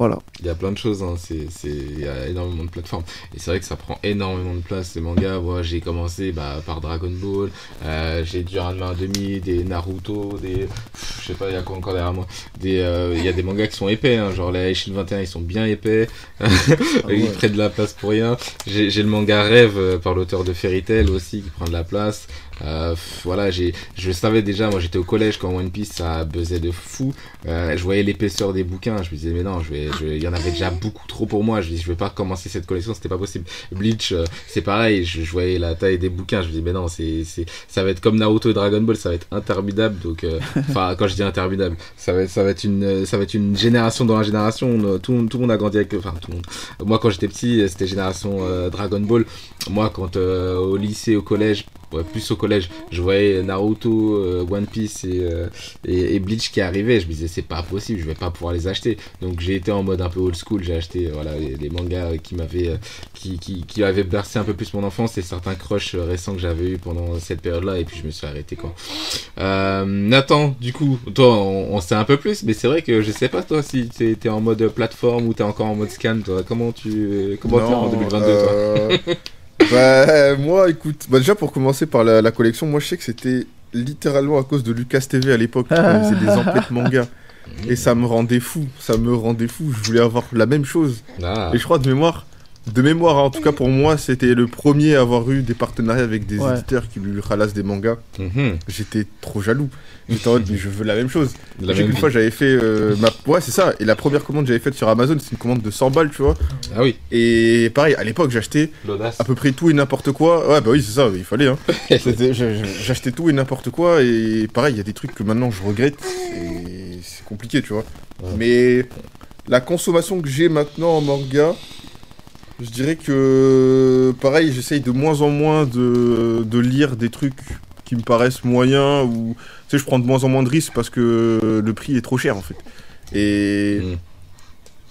Voilà. Il y a plein de choses, hein. c'est, c'est... il y a énormément de plateformes. Et c'est vrai que ça prend énormément de place, ces mangas. Moi, j'ai commencé bah, par Dragon Ball, euh, j'ai du Ranma 2000, des Naruto, des. Pff, Je sais pas, il y a quoi encore derrière moi des, euh, Il y a des mangas qui sont épais, hein. genre les Shield 21, ils sont bien épais. *laughs* Ils ouais. prennent de la place pour rien. J'ai, j'ai le manga Rêve euh, par l'auteur de Fairy Tail aussi qui prend de la place. Euh, voilà, j'ai, je savais déjà, moi j'étais au collège quand One Piece ça buzzait de fou. Euh, je voyais l'épaisseur des bouquins, je me disais mais non, je vais, je- il y en avait déjà beaucoup trop pour moi. Je dis je vais pas commencer cette collection, c'était pas possible. Bleach, euh, c'est pareil, je, je voyais la taille des bouquins, je me dis mais non, c'est, c'est, ça va être comme Naruto et Dragon Ball, ça va être interminable. Donc, euh, *laughs* enfin quand je dis interminable, ça va être, ça va être une, ça va être une génération dans la génération. On, Tout, le monde- tout le monde a grandi avec, enfin tout le monde. Moi quand j'étais petit, c'était génération euh, Dragon Ball. Moi quand euh, au lycée, au collège. Ouais, plus au collège, je voyais Naruto, euh, One Piece et, euh, et, et Bleach qui arrivaient. Je me disais, c'est pas possible, je vais pas pouvoir les acheter. Donc j'ai été en mode un peu old school. J'ai acheté euh, voilà, les, les mangas qui m'avaient qui, qui, qui avaient bercé un peu plus mon enfance et certains crushs récents que j'avais eu pendant cette période-là. Et puis je me suis arrêté quoi. Euh, Nathan, du coup, toi, on, on sait un peu plus, mais c'est vrai que je sais pas toi si t'es t'es en mode plateforme ou t'es encore en mode scan. Toi, comment tu comment t'es en Non, 2022 toi? *laughs* Bah, moi, écoute, bah, déjà pour commencer par la, la collection, moi je sais que c'était littéralement à cause de Lucas TV à l'époque, quand *laughs* on faisait des emplettes manga. Et ça me rendait fou, ça me rendait fou. Je voulais avoir la même chose. Ah. Et je crois de mémoire, de mémoire, hein, en tout cas pour moi, c'était le premier à avoir eu des partenariats avec des Ouais. éditeurs qui lui ralassent des mangas. Mhm. J'étais trop jaloux. J'étais en mode, mais je veux la même chose. La même vie. fois, j'avais fait euh, ma. Ouais, c'est ça. Et la première commande que j'avais faite sur Amazon, c'est une commande de 100 balles, tu vois. Ah oui, Et pareil, à l'époque, j'achetais l'audace. à peu près tout et n'importe quoi. Ouais, bah oui, c'est ça, il fallait. Hein. *laughs* J'achetais tout et n'importe quoi. Et pareil, il y a des trucs que maintenant je regrette. Et c'est compliqué, tu vois. Ouais. Mais la consommation que j'ai maintenant en manga, je dirais que pareil, j'essaye de moins en moins de, de lire des trucs qui me paraissent moyens ou tu sais, je prends de moins en moins de risques parce que le prix est trop cher en fait. Et Mm.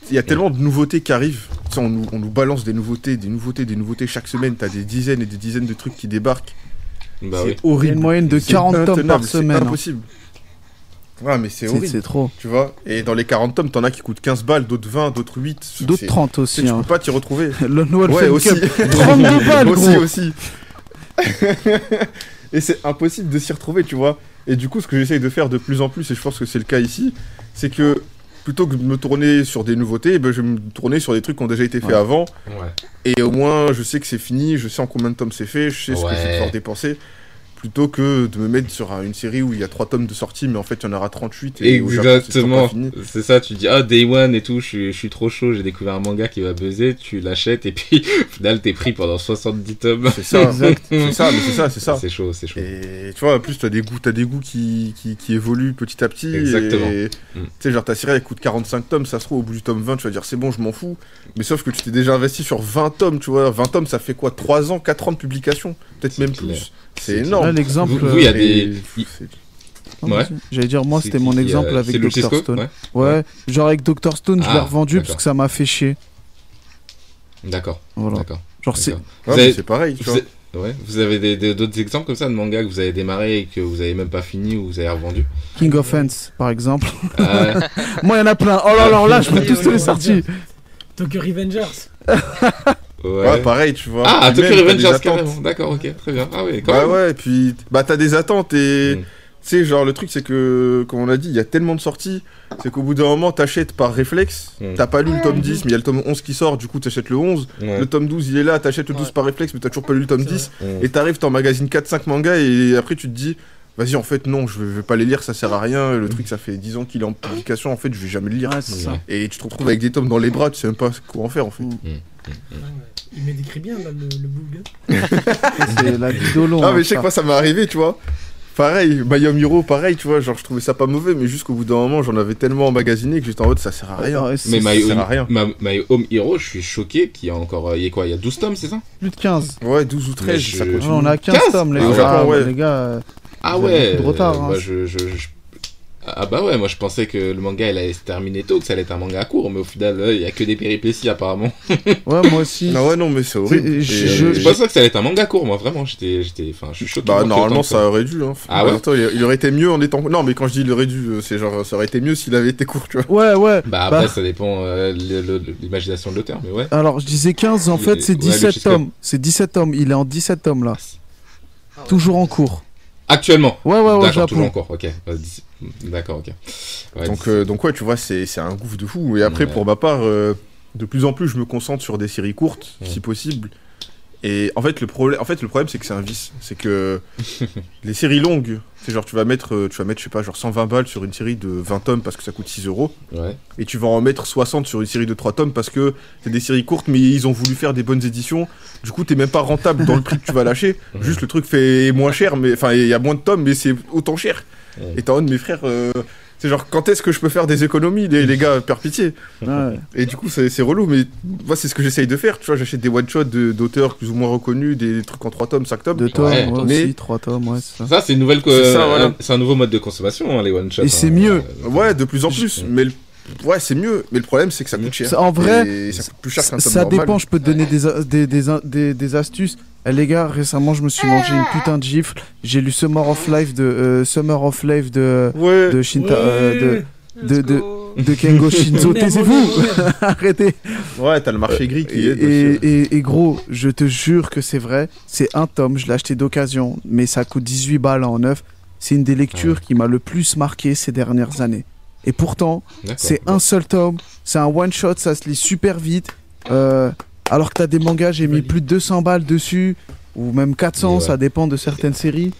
il y a tellement de nouveautés qui arrivent. Tu sais, on, nous, on nous balance des nouveautés, des nouveautés, des nouveautés chaque semaine. T'as des dizaines et des dizaines de trucs qui débarquent. Bah c'est oui. Il y a horrible. une moyenne de C'est 40 tomes par semaine. C'est hein. Ouais, mais c'est horrible. c'est trop. Tu vois Et dans les 40 tomes, t'en as qui coûtent 15 balles, d'autres 20, d'autres 8. D'autres C'est- 30 tu sais, aussi. Tu Hein. peux pas t'y retrouver. *laughs* Le Noël Ouais, aussi. Cup, 32 *laughs* balles, aussi, gros. aussi. *laughs* et c'est impossible de s'y retrouver, tu vois. Et du coup, ce que j'essaye de faire de plus en plus, et je pense que c'est le cas ici, c'est que plutôt que de me tourner sur des nouveautés, ben, je vais me tourner sur des trucs qui ont déjà été faits Ouais. avant. Ouais. Et au moins, je sais que c'est fini, je sais en combien de tomes c'est fait, je sais ce que je vais devoir dépenser. Plutôt que de me mettre sur un- une série où il y a 3 tomes de sortie, mais en fait, il y en aura 38. Et Exactement. pas fini. C'est ça, tu dis ah Day One et tout, je suis, je suis trop chaud, j'ai découvert un manga qui va buzzer, tu l'achètes et puis *laughs* au final t'es pris pendant 70 tomes. C'est ça, c'est ça, mais c'est ça, c'est ça. C'est chaud, c'est chaud. Et tu vois, en plus, t'as des goûts, t'as des goûts qui, qui, qui évoluent petit à petit. Exactement. Et Mm. tu sais, genre ta série elle coûte 45 tomes, ça se trouve au bout du tome 20, tu vas dire c'est bon, je m'en fous. Mais sauf que tu t'es déjà investi sur 20 tomes, tu vois. 20 tomes, ça fait quoi? 3 ans, 4 ans de publication Peut-être même clair. plus. C'est Là, énorme. l'exemple. Vous- vous, il y a euh, des- Ouais. J'allais dire, moi, c'était mon qui, exemple euh, avec Dr. Stone. Ouais. Ouais, genre avec Dr. Stone, je Ah, l'ai revendu d'accord. parce que ça m'a fait chier. D'accord, Voilà. d'accord. Genre, c'est. Ouais, avez- c'est pareil, tu Vous, vois. avez- ouais, vous avez d'autres exemples comme ça de mangas que vous avez démarré et que vous avez même pas fini ou vous avez revendu King of Fence, par exemple. Euh, *laughs* Moi, il y en a plein. Oh là là, là, je peux tous les sortir. Tokyo Revengers. *laughs* ouais. Ouais, pareil, tu vois. Ah, Puis Tokyo Revengers carrément. D'accord, ok, très bien. Ah ouais, quand Ouais, même. ouais, et puis bah t'as des attentes et Mm. tu sais, genre le truc c'est que, comme on a dit, il y a tellement de sorties, c'est qu'au bout d'un moment t'achètes par réflexe, Mm. t'as pas lu le tome 10, mais il y a le tome 11 qui sort, du coup t'achètes le 11, Ouais. le tome 12 il est là, t'achètes le 12 Ouais. par réflexe, mais t'as toujours pas lu le tome C'est 10, Mm. et t'arrives, t'emmagasines 4-5 mangas, et après tu te dis, vas-y en fait non, je vais, je vais pas les lire, ça sert à rien, le truc ça fait 10 ans qu'il est en publication, en fait je vais jamais le lire. Et tu te retrouves avec des tomes dans les bras, tu sais même pas quoi en faire en fait. Il me décrit bien là, le, le boug. *laughs* C'est la vie d'Olo. Ah hein, mais je sais que ça. moi ça m'est arrivé, tu vois. Pareil, Mayam Hiro, pareil, tu vois, genre je trouvais ça pas mauvais, mais jusqu'au bout d'un moment j'en avais tellement emmagasiné que j'étais en mode ça sert à rien. Ouais, Mais My, ça sert à rien. My Home Hero, je suis choqué qu'il y a encore. euh, Il y a quoi Il y a 12 tomes, c'est ça? Plus de 15. Ouais, 12 ou 13, Mais je- ça Ouais, continue. on a 15 15 tomes, les Ah, gars. Japon, ouais. Les gars, euh, Ah ouais de retard, euh, hein. bah, je, je- je- Ah bah ouais, moi je pensais que le manga il allait se terminer tôt, que ça allait être un manga court, mais au final euh, il y a que des péripéties apparemment. *laughs* Ouais, moi aussi. Ah ouais, non, mais c'est horrible. Je- euh, Je pensais que ça allait être un manga court, moi vraiment, j'étais, j'étais, enfin, je suis choqué. Bah normalement ça aurait dû hein. Ah ouais Attends, il, il aurait été mieux en étant non mais quand je dis il aurait dû euh, c'est genre ça aurait été mieux s'il avait été court tu vois. Ouais, ouais. Bah après Bah. ça dépend euh, l'imagination de l'auteur, mais ouais. Alors, je disais 15, en Il fait, est- c'est ouais, 17 jusqu'à- tomes. C'est 17 tomes. Il est en 17 tomes là. Ah ouais. Toujours en cours. Actuellement. Ouais, ouais, ouais, D'accord, toujours encore, ok. D'accord, ok. Ouais, donc euh, donc ouais tu vois c'est un gouffre de fou et après Ouais. pour ma part euh, de plus en plus je me concentre sur des séries courtes Ouais. si possible. Et en fait le problème en fait le problème c'est que c'est un vice, c'est que *laughs* les séries longues, c'est genre tu vas mettre euh, tu vas mettre je sais pas genre 120 balles sur une série de 20 tomes parce que ça coûte 6 euros. ouais. et tu vas en mettre 60 sur une série de 3 tomes parce que c'est des séries courtes mais ils ont voulu faire des bonnes éditions. Du coup, t'es même pas rentable dans le prix que tu vas lâcher. *laughs* Juste le truc fait moins cher, mais enfin, il y a moins de tomes, mais c'est autant cher. Ouais. Et t'es en mode, mes frères, euh, c'est genre, quand est-ce que je peux faire des économies, les, les gars, par pitié? Ouais. Et du coup, c'est relou, mais moi, c'est ce que j'essaye de faire. Tu vois, j'achète des one-shots d'auteurs plus ou moins reconnus, des trucs en 3 tomes, 5 tomes. 2 tomes, Ouais, ouais, mais- aussi, 3 tomes, ouais, ça. Ça c'est une nouvelle, euh, voilà. un nouveau mode de consommation, hein, les one shots. Et c'est mieux. Ouais, de plus en plus. Mais le- ouais, c'est mieux. Mais le problème, c'est que ça coûte cher. En vrai, Et ça coûte plus cher qu'un tome Ça normal. dépend, je peux te donner des, des, des, des astuces. Eh, les gars, récemment, je me suis mangé une putain de gifle. J'ai lu Summer of Life de, euh, Summer of Life de, Ouais. de Shinta. euh, de, Let's de- go. de Kengo *laughs* Shinzo. Taisez-vous *laughs* Arrêtez Ouais, t'as le marché gris qui aussi. et, et- et gros, je te jure que c'est vrai. C'est un tome, je l'ai acheté d'occasion, mais ça coûte 18 balles en neuf. C'est une des lectures qui m'a le plus marqué ces dernières années. Et pourtant, c'est un seul tome, c'est un one shot, ça se lit super vite. Euh, alors que t'as des mangas, j'ai mis plus de 200 balles dessus, ou même 400, Ouais. ça dépend de certaines séries.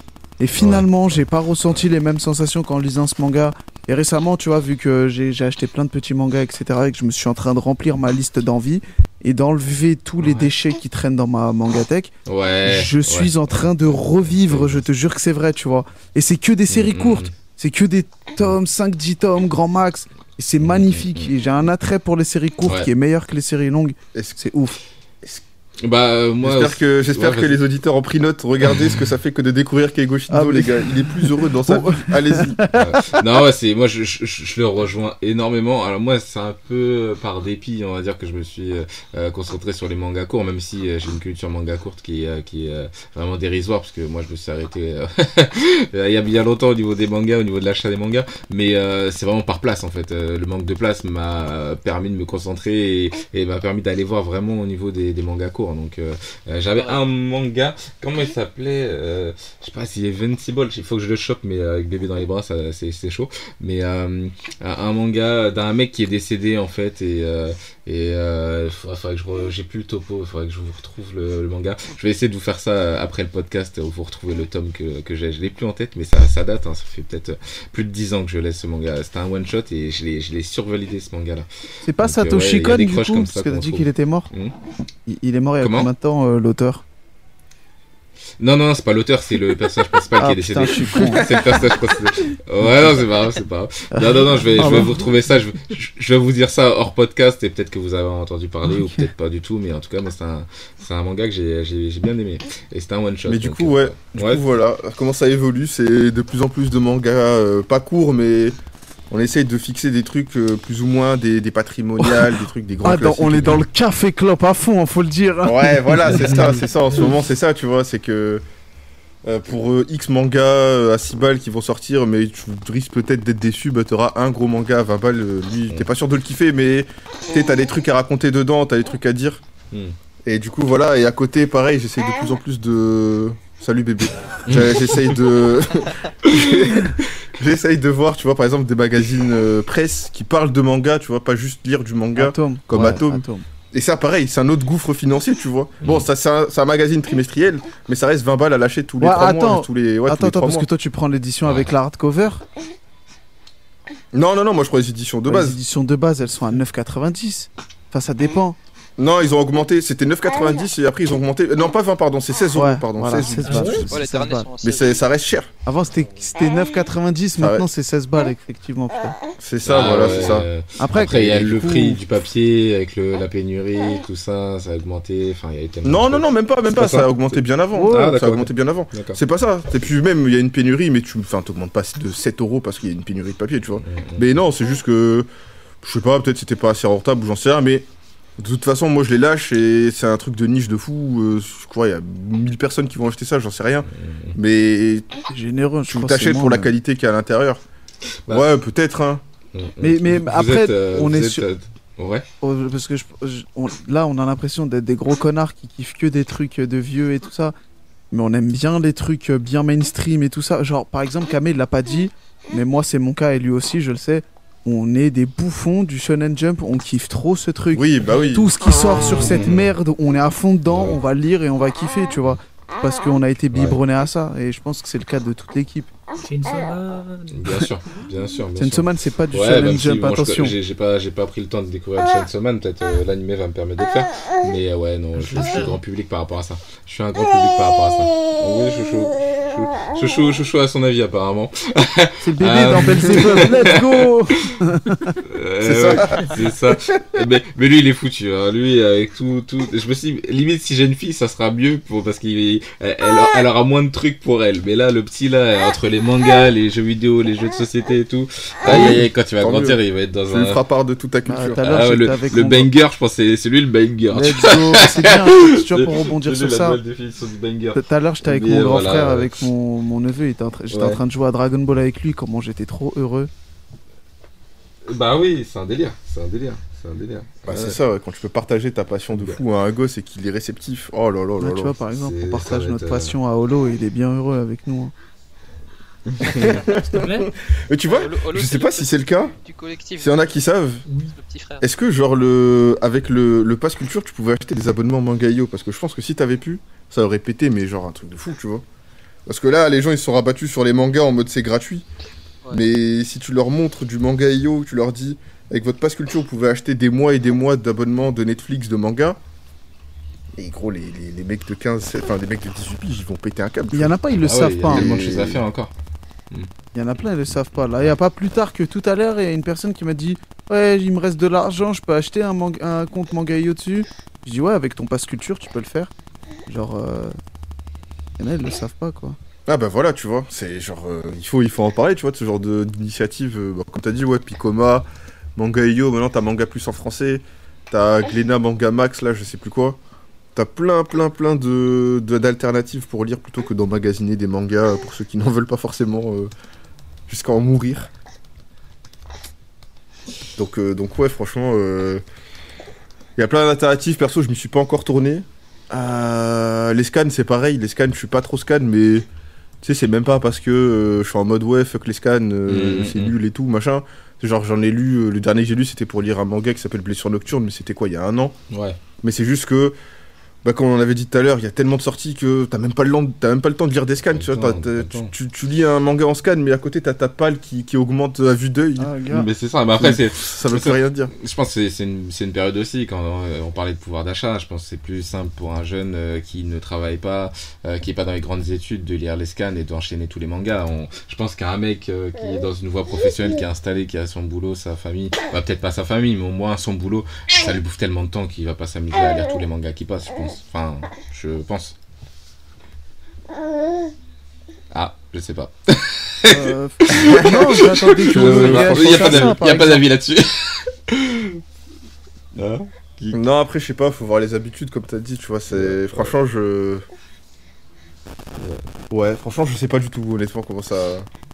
Et finalement, j'ai pas ressenti les mêmes sensations qu'en lisant ce manga. Et récemment, tu vois, vu que j'ai acheté plein de petits mangas, etc., et que je me suis en train de remplir ma liste d'envie et d'enlever tous les déchets qui traînent dans ma mangatech, Ouais. je suis en train de revivre, je te jure que c'est vrai, tu vois. Et c'est que des séries Mhm. courtes, c'est que des tomes, 5-10 tomes, grand max. C'est magnifique. Mhm. Et j'ai un attrait pour les séries courtes Ouais. qui est meilleur que les séries longues. C'est ouf. Bah euh, moi. J'espère que, j'espère ouais, que les auditeurs ont pris note. Regardez ce que ça fait que de découvrir Keigo Shinzo, Ah, mais- les gars. Il est plus heureux dans sa. Allez-y. *laughs* non ouais c'est moi je, je, je- le rejoins énormément alors moi c'est un peu par dépit on va dire que je me suis euh, euh, concentré sur les mangas courts même si euh, j'ai une culture manga courte qui est euh, qui est euh, vraiment dérisoire parce que moi je me suis arrêté euh, *laughs* il y a bien longtemps au niveau des mangas au niveau de l'achat des mangas mais euh, c'est vraiment par place en fait Euh, le manque de place m'a euh, permis de me concentrer et, et m'a permis d'aller voir vraiment au niveau des, des mangas courts donc euh, euh, j'avais un manga comment il s'appelait euh, je sais pas s'il est Invincible il faut que je le chope mais avec bébé dans les bras ça c'est chaud. Mais un, un manga d'un mec qui est décédé en fait et euh, et euh, faudrait, faudrait que je j'ai plus le topo il faudrait que je vous retrouve le, le manga. Je vais essayer de vous faire ça euh, après le podcast où vous retrouvez le tome que, que j'ai. Je l'ai plus en tête mais ça, ça date hein, ça fait peut-être plus de 10 ans que je laisse ce manga. C'était un one shot et je l'ai je l'ai survalidé ce manga là C'est pas euh, Satoshi il Kon du coup Parce que t'as dit qu'il était mort. Hmm. Il, il est mort il y a Comment combien de temps euh, l'auteur? Non non c'est pas l'auteur c'est le personnage principal qui Ah est décédé putain, je suis con. c'est le personnage principal. Ouais, non, c'est pas grave, c'est pas grave. Non, non, non, je vais, je vais Pardon. vous retrouver ça. Je, vais vous dire ça hors podcast et peut-être que vous avez entendu parler ou peut-être pas du tout. Mais en tout cas, moi, c'est un, c'est un manga que j'ai, j'ai, j'ai bien aimé. Et c'était un one shot. Mais du donc, coup, euh, ouais. Du Ouais. coup, voilà. Comment ça évolue? C'est de plus en plus de mangas, euh, pas courts, mais on essaye de fixer des trucs euh, plus ou moins des, des patrimoniales, des trucs, des grands Ah, dans- on est dans le café clope à fond, hein, faut le dire. Ouais, *laughs* voilà, c'est ça, c'est ça. En ce moment, c'est ça, tu vois. C'est que euh, pour euh, X mangas euh, à 6 balles qui vont sortir, mais tu risques peut-être d'être déçu, bah t'auras un gros manga à 20 balles. euh, lui, t'es pas sûr de le kiffer, mais t'as des trucs à raconter dedans, t'as des trucs à dire. hmm. Et du coup, voilà. Et à côté, pareil, j'essaye de plus en plus de. Salut bébé. J'ai- J'essaye de. *laughs* J'essaye de voir, tu vois, par exemple, des magazines euh, presse qui parlent de manga, tu vois, pas juste lire du manga comme Ouais. Atome. Et ça, pareil, c'est un autre gouffre financier, tu vois. Bon, ça, c'est un, magazine trimestriel, mais ça reste 20 balles à lâcher tous les Ouais, 3 attends. mois. Tous les, ouais, tous attends, les attends, parce mois. que toi tu prends l'édition Ouais. avec la hardcover. Non, non, non, moi je prends les éditions de Les base. éditions de base, elles sont à 9,90. Enfin, ça dépend. Non, ils ont augmenté, c'était 9,90 et après ils ont augmenté. euh, Non, pas 20, pardon, c'est 16 euros, Ouais, pardon. voilà, 16, 16 Ah balles. ouais C'est Ouais, les 16 derniers balles. sont Mais 16. c'est- ça reste cher. Avant c'était c'était 9,90, Ah ouais. maintenant c'est 16 balles effectivement. putain. C'est ça, Ah voilà, ouais, c'est ça. euh, Après, Après, il y a le coup- prix du papier avec le, la pénurie, tout ça, ça a augmenté. Enfin, il y a eu tellement Non, non, non, même pas, même pas, pas ça ça a augmenté bien avant. Ouais, Ah, ça a augmenté bien avant. C'est pas ça. Et puis même, il y a une pénurie, mais tu. Enfin, t'augmentes pas de 7 euros parce qu'il y a une pénurie de papier, tu vois. Mm, mm. Mais non, c'est juste que. Je sais pas, peut-être c'était pas assez rentable ou j'en sais rien, mais. De toute façon, moi je les lâche et c'est un truc de niche de fou. euh, je crois il y a 1000 personnes qui vont acheter ça, j'en sais rien. Mais c'est généreux. je tu t'achètes pour la même. qualité qu'il y a à l'intérieur. Bah. Ouais, peut-être, hein. Mm. Mais- mais Vous après, êtes, euh, on est êtes, sur- euh, Ouais. Oh, Parce que je- je- on- là, on a l'impression d'être des gros connards qui kiffent que des trucs de vieux et tout ça. Mais on aime bien les trucs bien mainstream et tout ça. Genre, par exemple, Kamé, il l'a pas dit, mais moi, c'est mon cas et lui aussi, je le sais. On est des bouffons du Shonen Jump, on kiffe trop ce truc. Oui, bah oui. Tout ce qui sort sur cette Mhm. merde, on est à fond dedans, Ouais. on va lire et on va kiffer, tu vois. Parce qu'on a été biberonné à ça. Et je pense que c'est le cas de toute l'équipe. Chainsaw Man. Bien sûr, bien sûr. bien Chainsaw sûr. Man, c'est pas du Ouais, si Jump, moi, attention. j'ai j'ai pas, j'ai pas pris le temps de découvrir Chainsaw Man, peut-être euh, l'animé va me permettre de le faire. Mais euh, ouais, non, je, je suis grand public par rapport à ça. Je suis un grand public par rapport à ça. Oui, chouchou, chouchou, chouchou, chouchou a son avis apparemment. *laughs* C'est le bébé Euh, dans Belzebub, let's go Euh, ouais, c'est ça. Mais, mais lui, il est foutu. Hein. Lui, avec tout, tout. Je me suis dit, limite, si j'ai une fille, ça sera mieux pour parce qu'il, elle, elle- elle aura moins de trucs pour elle. Mais là, le petit là, entre les mangas, *laughs* les jeux vidéo, les jeux de société et tout, aïe, aïe, aïe, quand il va Tant grandir, mieux. il va être dans Tu lui un. feras part de toute ta Bah, culture. Ah ouais, j'étais le, avec le mon- banger, je pense, que c'est lui le banger. Let's go *laughs* C'est bien, tu vois, pour rebondir sur ça. Tout à l'heure, j'étais avec mon grand frère, avec mon, mon neveu. J'étais en train de jouer à Dragon Ball avec lui. Comment j'étais trop heureux. Bah oui, c'est un délire. C'est un délire. C'est un délire. Bah, Ouais. c'est ça, ouais, quand tu peux partager ta passion de fou à un gosse et qu'il est réceptif. Oh là là là tu là. vois, par exemple, on partage notre euh, passion à Holo et il est bien heureux avec nous. hein. *laughs* S'il te plaît. Mais tu vois, je sais pas si c'est le cas. Du collectif. S'il y en a qui savent, Oui. Est-ce que genre le avec le, le pass culture tu pouvais acheter des abonnements Mangayo Parce que je pense que si t'avais pu, ça aurait pété, mais genre un truc de fou, tu vois. Parce que là, les gens ils se sont rabattus sur les mangas en mode c'est gratuit. Ouais. Mais si tu leur montres du Mangayo, tu leur dis avec votre pass culture vous pouvez acheter des mois et des mois d'abonnements de Netflix de manga. Et gros, les, les, les mecs de 15, 16 enfin les mecs de 18 piges, ils vont péter un câble. Il y en a pas, ils le Ah ouais, savent il y a pas. tellement de choses à faire encore. Il y en a plein, ils le savent pas. Là, il y a pas plus tard que tout à l'heure, il y a une personne qui m'a dit Ouais, il me reste de l'argent, je peux acheter un, un compte Mangayo dessus. Je dis Ouais, avec ton pass culture, tu peux le faire. Genre, euh... il y en a, ils le savent pas quoi. Ah bah voilà, tu vois, c'est genre, euh, il, faut, il faut en parler, tu vois, de ce genre d'initiative. euh, bah, comme t'as dit, ouais, Picoma, Manga.io, maintenant t'as Manga Plus en français, t'as Glénat Manga Max, là, je sais plus quoi. T'as plein, plein, plein de d'alternatives pour lire plutôt que d'emmagasiner des mangas euh, pour ceux qui n'en veulent pas forcément euh, jusqu'à en mourir. Donc, euh, donc ouais, franchement, il y a plein d'alternatives. Perso, je m'y suis pas encore tourné. Euh, les scans, c'est pareil. Les scans, je suis pas trop scan, mais tu sais, c'est même pas parce que euh, je suis en mode ouais, fuck les scans, euh, Mhm, c'est mhm. nul et tout, machin. Genre, j'en ai lu, euh, le dernier que j'ai lu, c'était pour lire un manga qui s'appelle Blessure Nocturne, mais c'était quoi, il y a un an? Ouais. Mais c'est juste que, bah, comme on avait dit tout à l'heure, il y a tellement de sorties que t'as même, pas le temps- t'as même pas le temps de lire des scans. Tu, vois, lis un manga en scan, mais à côté, t'as ta palle qui, qui augmente à vue d'œil. Ah. Mais c'est ça. Mais après, c'est. Ça veut plus rien dire. Je pense que c'est- c'est une, période aussi, quand euh, on parlait de pouvoir d'achat, je pense que c'est plus simple pour un jeune euh, qui ne travaille pas, euh, qui est pas dans les grandes études, de lire les scans et d'enchaîner tous les mangas. On- je pense qu'un mec euh, qui est dans une voie professionnelle, qui est installé, qui a son boulot, sa famille, bah, peut-être pas sa famille, mais au moins son boulot, ça lui bouffe tellement de temps qu'il va pas s'amuser à lire tous les mangas qui passent, je pense. Enfin, je pense. Ah, je sais pas. Euh, non, j'attendais que *laughs* Je- vous Il n'y a, pas d'avis- ça, par y a pas exemple. d'avis là-dessus. *laughs* Hein Non, après, je sais pas, faut voir les habitudes, comme t'as dit, tu vois. c'est Franchement, je. Ouais, franchement, je sais pas du tout, honnêtement, comment ça.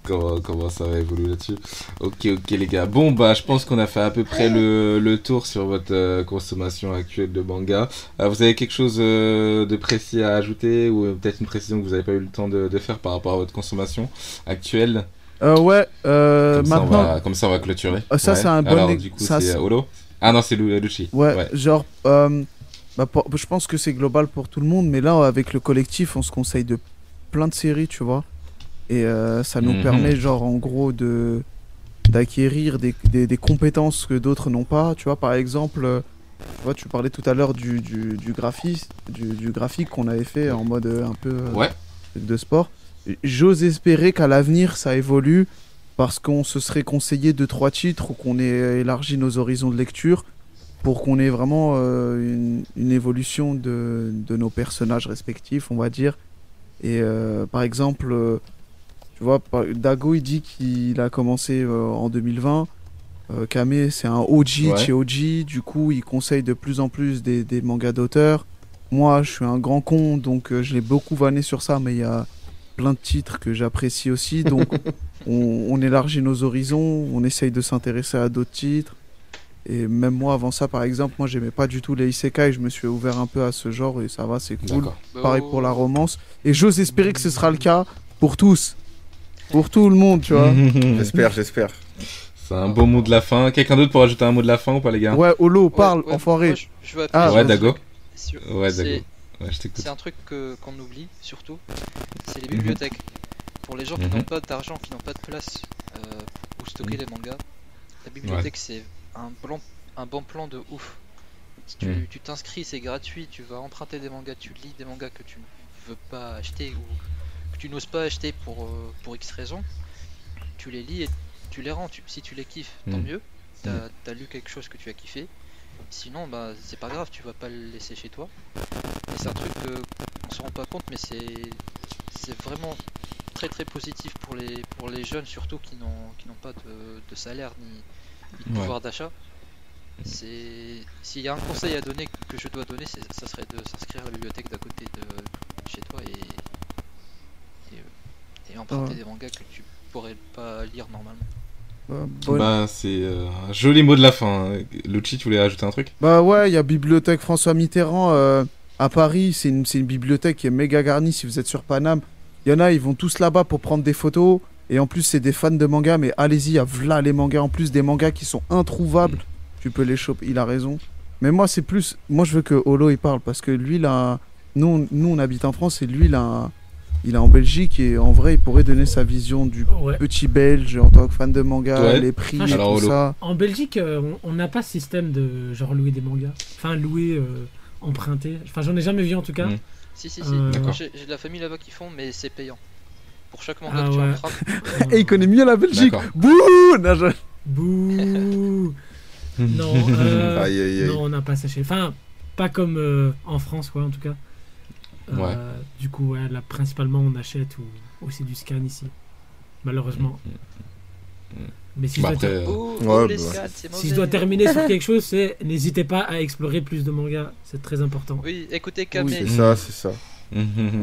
comment, comment ça va évoluer là-dessus. Ok, ok les gars. Bon, bah je pense qu'on a fait à peu près le, le tour sur votre euh, consommation actuelle de manga. Euh, vous avez quelque chose euh, de précis à ajouter ou euh, peut-être une précision que vous n'avez pas eu le temps de, de faire par rapport à votre consommation actuelle? Euh, ouais, euh, comme, ça, on maintenant. va, comme ça on va clôturer. Ah, ça, Ouais. c'est un bon Alors du coup ça, c'est c'est- Holo Ah non c'est Lu- Lucci. Ouais, genre, euh, bah, pour- je pense que c'est global pour tout le monde, mais là, avec le collectif, on se conseille de plein de séries, tu vois. Et euh, ça nous Mhm. permet, genre, en gros, de d'acquérir des, des, des compétences que d'autres n'ont pas. Tu vois, par exemple, euh, tu vois, tu parlais tout à l'heure du, du, du, graphis- du, du graphique qu'on avait fait en mode euh, un peu Ouais. de sport. J'ose espérer qu'à l'avenir, ça évolue parce qu'on se serait conseillé deux trois titres ou qu'on ait élargi nos horizons de lecture pour qu'on ait vraiment euh, une, une évolution de, de nos personnages respectifs, on va dire. Et euh, par exemple, euh, tu vois, Dago, il dit qu'il a commencé en 2020. Euh, Kame, c'est un OG Ouais. chez OG. Du coup, il conseille de plus en plus des, des mangas d'auteurs. Moi, je suis un grand con, donc je l'ai beaucoup vanné sur ça, mais il y a plein de titres que j'apprécie aussi. Donc, *laughs* on, on élargit nos horizons, on essaye de s'intéresser à d'autres titres. Et même moi, avant ça, par exemple, moi, j'aimais pas du tout les isekai. Je me suis ouvert un peu à ce genre et ça va, c'est cool. Pareil pour la romance. Et j'ose espérer que ce sera le cas pour tous. Pour tout le monde, tu vois. *laughs* J'espère, j'espère. C'est un beau mot de la fin. Quelqu'un d'autre pour ajouter un mot de la fin ou pas, les gars? Ouais, Olo, Ouais, parle, ouais, enfoiré. moi, je, je veux Ah, Ouais, Dago. Sur- Ouais, c'est- Dago. Ouais, je t'écoute. C'est un truc qu'on oublie surtout, c'est les bibliothèques. Pour les gens qui Mhm. n'ont pas d'argent, qui n'ont pas de place euh, où stocker les mangas, la bibliothèque c'est un, bon plan de ouf. Si tu Mhm. tu t'inscris, c'est gratuit, tu vas emprunter des mangas, tu lis des mangas que tu ne veux pas acheter ou que tu n'oses pas acheter pour, euh, pour X raisons, tu les lis et tu les rends. Tu- si tu les kiffes, tant Mhm. mieux, t'as as lu quelque chose que tu as kiffé. Sinon, bah, c'est pas grave, tu vas pas le laisser chez toi. Et c'est un truc que on se rend pas compte, mais c'est vraiment très très positif pour les pour les jeunes surtout qui n'ont qui n'ont pas de, de salaire ni, Ouais. pouvoir d'achat. C'est s'il y a un conseil à donner que je dois donner, c'est ça serait de s'inscrire à la bibliothèque d'à côté de chez toi et et, et emprunter Ouais. des mangas que tu pourrais pas lire normalement. Bonne- Bah, c'est euh, un joli mot de la fin. Lucci, tu voulais ajouter un truc? Bah ouais, il y a Bibliothèque François Mitterrand euh, à Paris. C'est une, c'est une bibliothèque qui est méga garnie si vous êtes sur Paname. Il y en a, ils vont tous là-bas pour prendre des photos. Et en plus, c'est des fans de manga. Mais allez-y, il y a v'là les mangas. En plus, des mangas qui sont introuvables. Tu peux les choper. Il a raison. Mais moi, c'est plus. Moi, je veux que Holo il parle. Parce que lui, là. Nous, on- nous on habite en France. Et lui, là. Il est en Belgique. Et en vrai, il pourrait donner sa vision du Ouais. petit belge en tant que fan de manga. Ouais. Les prix Enfin, et Alors, tout ça. En Belgique, euh, on- n'a pas ce système de genre louer des mangas. Enfin, louer, euh, emprunter. Enfin, j'en ai jamais vu en tout cas. Mm. Si si si, Euh, j'ai de la famille là-bas qui font, mais c'est payant. Pour chaque manga Ah que tu ouais. empruntes, *laughs* Et il connaît mieux la Belgique. Bouh Non, je- Bouh *laughs* Non, euh, Aïe, aïe, aïe. non, on n'a pas saché. Enfin, pas comme euh, en France, quoi, en tout cas. Euh, Ouais. Du coup, ouais, là, principalement, on achète ou, ou c'est du scan ici. Malheureusement. Mais si, Bah, je dois, après, euh, Oh, Ouais, bah. scans, si je dois terminer sur quelque chose, c'est n'hésitez pas à explorer plus de mangas. C'est très important. Oui, écoutez Kame. C'est ça, c'est ça.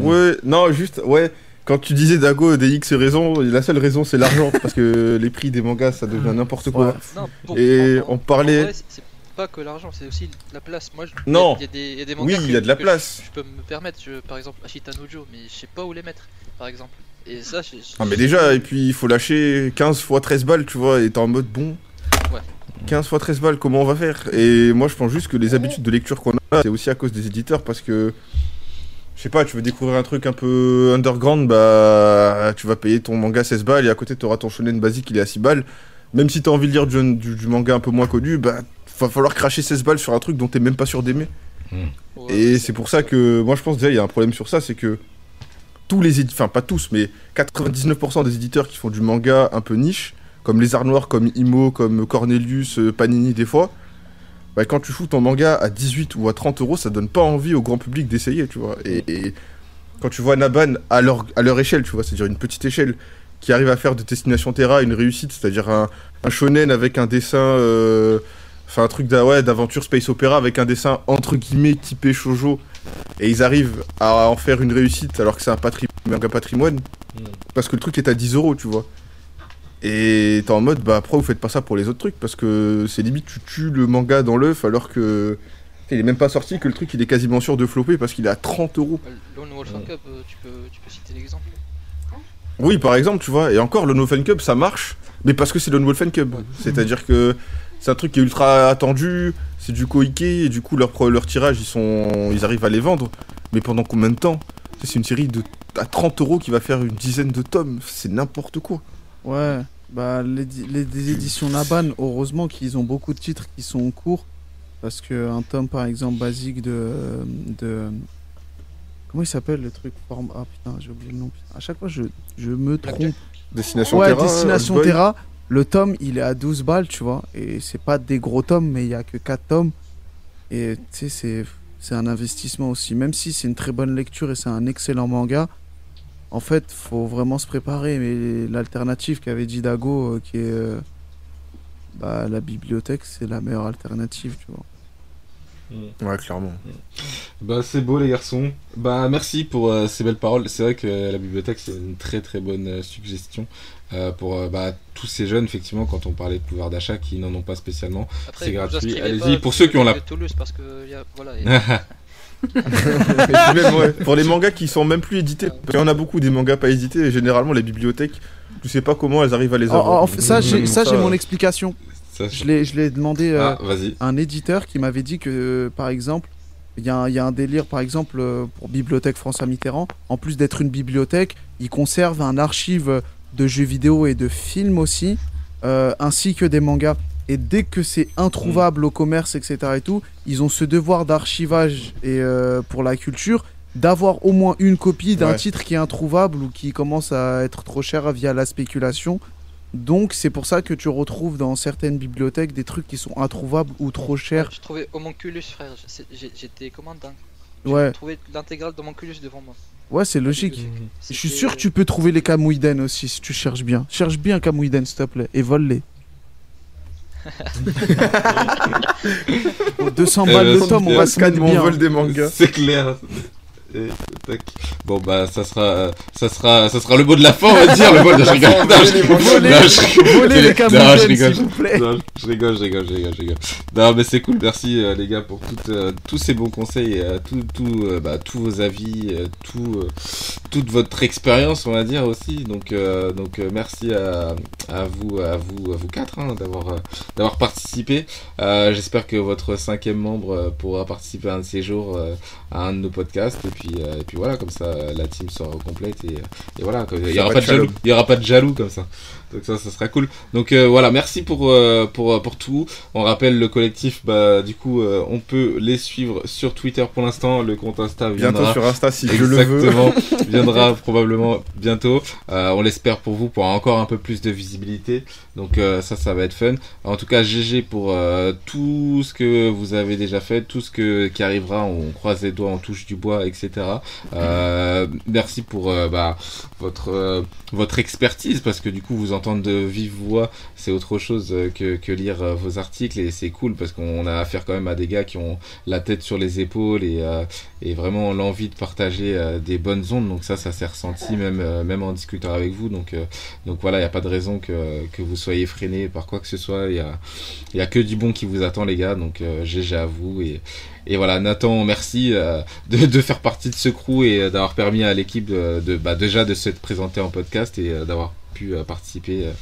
Ouais, non, juste, ouais. Quand tu disais Dago des X raisons, la seule raison c'est l'argent *laughs* parce que les prix des mangas ça devient n'importe quoi. Ouais. Non, pour- Et en- en- on parlait- vrai, c'est- c'est pas que l'argent, c'est aussi la place. Moi, je- Non. il y a des, il y a des Oui, mangas il y a de la que place. Je, je peux me permettre, je- par exemple, Ashita Nojo, mais je sais pas où les mettre, par exemple. Et ça, je- je- Ah mais déjà, et puis il faut lâcher 15 fois 13 balles, tu vois, et t'es en mode bon. Ouais. 15 fois 13 balles, comment on va faire? Et moi je pense juste que les habitudes de lecture qu'on a, c'est aussi à cause des éditeurs parce que. Je sais pas, tu veux découvrir un truc un peu underground, bah tu vas payer ton manga 16 balles et à côté t'auras ton shonen basique il est à 6 balles. Même si t'as envie de lire du, du- du manga un peu moins connu, bah va falloir cracher 16 balles sur un truc dont t'es même pas sûr d'aimer. Ouais, Et c'est pour ça que moi je pense déjà il y a un problème sur ça, c'est que tous les éditeurs, enfin pas tous, mais 99% des éditeurs qui font du manga un peu niche, comme Les Arts Noirs, comme Imo, comme Cornelius, euh, Panini des fois, bah, quand tu fous ton manga à 18 ou à 30 euros, ça donne pas envie au grand public d'essayer, tu vois. Et, et quand tu vois Naban à leur, à leur échelle, tu vois, c'est-à-dire une petite échelle, qui arrive à faire de Destination Terra une réussite, c'est-à-dire un, un shonen avec un dessin... euh, Enfin, un truc d'a- ouais, d'aventure space opéra avec un dessin entre guillemets typé shoujo. Et ils arrivent à en faire une réussite alors que c'est un patri- manga patrimoine. Mm. Parce que le truc est à 10 euros, tu vois. Et t'es en mode, bah pourquoi vous faites pas ça pour les autres trucs? Parce que c'est limite, tu tues le manga dans l'œuf alors que. Il est même pas sorti, que le truc il est quasiment sûr de flopper parce qu'il est à 30 euros. Euh, Lone Wolf Ouais. Cup, euh, tu peux, tu peux citer l'exemple. Oui, par exemple, tu vois, et encore, le No Fan Cup, ça marche, mais parce que c'est le Wolf Cup. Ouais. C'est-à-dire que c'est un truc qui est ultra attendu, c'est du Koike, et du coup, leur tirage, ils, sont, ils arrivent à les vendre. Mais pendant combien de temps? C'est une série de, à 30 euros qui va faire une dizaine de tomes, c'est n'importe quoi. Ouais, bah les, les- éditions Naban, heureusement qu'ils ont beaucoup de titres qui sont courts. Parce que un tome, par exemple, basique de. de comment il s'appelle le truc? Forme... Ah putain, j'ai oublié le nom. putain. À chaque fois, je, je me trompe. Destination Ouais, Terra. Destination. Terra. Le tome, il est à 12 balles, tu vois. Et c'est pas des gros tomes, mais il y a que 4 tomes. Et tu sais, c'est, c'est un investissement aussi. Même si c'est une très bonne lecture et c'est un excellent manga, en fait, faut vraiment se préparer. Mais l'alternative qu'avait dit Dago, euh, qui est euh, bah, la bibliothèque, c'est la meilleure alternative, tu vois. Ouais, clairement. Bah c'est beau les garçons. Bah merci pour euh, ces belles paroles. C'est vrai que la bibliothèque c'est une très très bonne euh, suggestion euh, pour euh, bah, tous ces jeunes effectivement quand on parlait de pouvoir d'achat qui n'en ont pas spécialement. Après, C'est gratuit. Allez-y, pour ceux qui ont la- de Toulouse parce que y a, voilà, *laughs* y a- Et puis *laughs* même, ouais, pour les mangas qui sont même plus édités, parce qu'il y en a beaucoup des mangas pas édités, et généralement les bibliothèques, tu sais pas comment elles arrivent à les avoir. ça, j'ai, j'ai mon explication. Ça, Je l'ai, je l'ai demandé euh, Ah à un éditeur qui m'avait dit que, par exemple, il y, a un- il y a un délire, par exemple, euh, pour Bibliothèque François Mitterrand, en plus d'être une bibliothèque, ils conservent un archive de jeux vidéo et de films aussi, euh, ainsi que des mangas. Et dès que c'est introuvable au commerce, etc. et tout, ils ont ce devoir d'archivage et euh, pour la culture d'avoir au moins une copie d'un Ouais. titre qui est introuvable ou qui commence à être trop cher via la spéculation. Donc c'est pour ça que tu retrouves dans certaines bibliothèques des trucs qui sont introuvables ou trop chers. Je trouvais Homunculus, frère. j'ai- J'étais comment dingue. J'ai Ouais, trouvé l'intégrale d'Homunculus devant moi. ouais, c'est logique. Je suis sûr que tu peux trouver les Kamouiden aussi si tu cherches bien. Cherche bien Kamouiden s'il te plaît et vole-les. Pour 200 Eh balles ben, le tome, on va se mettre on bien. vole des mangas. C'est clair. Et, tac. Bon bah ça sera ça sera ça sera le mot de la fin on va dire le mot de je rigole. *laughs* Non, je- Volez, les s'il vous plaît. Non, je rigole, je rigole, je rigole, je rigole. Non, mais c'est cool, merci euh, les gars pour toutes, euh, tous ces bons conseils, et, euh, tout, tout, euh, bah, tous vos avis, euh, tout, euh, toute votre expérience, on va dire aussi. Donc, donc merci à, à vous, à vous, à vous quatre hein, d'avoir, d'avoir participé. J'espère que votre cinquième membre pourra participer un de ces jours à un de nos podcasts. Et puis, euh, et puis voilà, comme ça, la team sera complète et, et voilà, il y Ça aura va pas de être jaloux, jaloux. il y aura pas de jaloux comme ça. Donc ça, ça sera cool. Donc euh, voilà, merci pour, euh, pour, pour tout. On rappelle le collectif, bah du coup, euh, on peut les suivre sur Twitter pour l'instant. Le compte Insta Bientôt viendra. sur Insta si je le veux. Exactement, *laughs* viendra probablement bientôt. Euh, on l'espère pour vous, pour encore un peu plus de visibilité. Donc euh, ça, ça va être fun. En tout cas, GG pour euh, tout ce que vous avez déjà fait, tout ce que qui arrivera. On croise les doigts, on touche du bois, etc. Euh, merci pour euh, bah, votre euh, votre expertise parce que du coup, vous entendre de vive voix, c'est autre chose euh, que, lire euh, vos articles et c'est cool parce qu'on a affaire quand même à des gars qui ont la tête sur les épaules et euh, vraiment l'envie de partager des bonnes ondes. Donc ça, ça s'est ressenti même, en discutant avec vous. Donc, voilà, il n'y a pas de raison que, vous soyez freiné par quoi que ce soit. Il y a, a que du bon qui vous attend, les gars. Donc GG à vous. Et, voilà, Nathan, merci de, faire partie de ce crew et d'avoir permis à l'équipe de, de, bah, déjà de se présenter en podcast et euh, d'avoir pu euh, participer euh,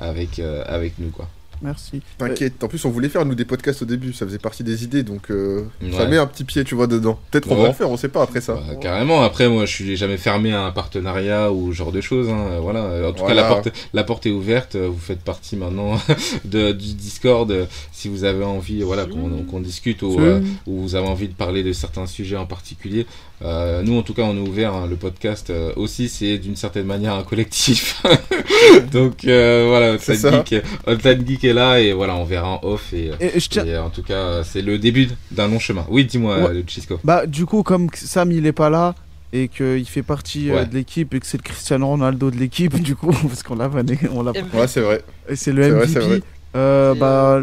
avec, euh, avec nous. quoi. Merci. T'inquiète, en plus on voulait faire nous des podcasts au début, ça faisait partie des idées donc euh, ça met un petit pied tu vois dedans. Peut-être qu'on Ouais. va en faire, on sait pas après ça. Bah, carrément. Après, moi, je suis jamais fermé à un partenariat ou ce genre de choses. hein. Voilà. En tout Voilà. cas, la porte, la porte est ouverte. Vous faites partie maintenant *laughs* de, du Discord. Si vous avez envie, voilà, qu'on discute ou, euh, ou vous avez envie de parler de certains sujets en particulier. Euh, nous, en tout cas, on est ouvert. hein. Le podcast euh, aussi, c'est d'une certaine manière un collectif. *laughs* Donc euh, voilà, Hotline. Geek, Hotline Geek est là et voilà, on verra en off et. euh, Et je tiens, et en tout cas, euh, c'est le début d'un long chemin. Oui, dis-moi, Ouais. le Chisco. Bah, du coup, comme Sam il est pas là et qu'il fait partie euh, Ouais. de l'équipe et que c'est le Cristiano Ronaldo de l'équipe, *laughs* du coup, parce qu'on l'a vanné, on l'a Ouais, c'est vrai. et c'est le MVP. vrai, vrai. euh, bah,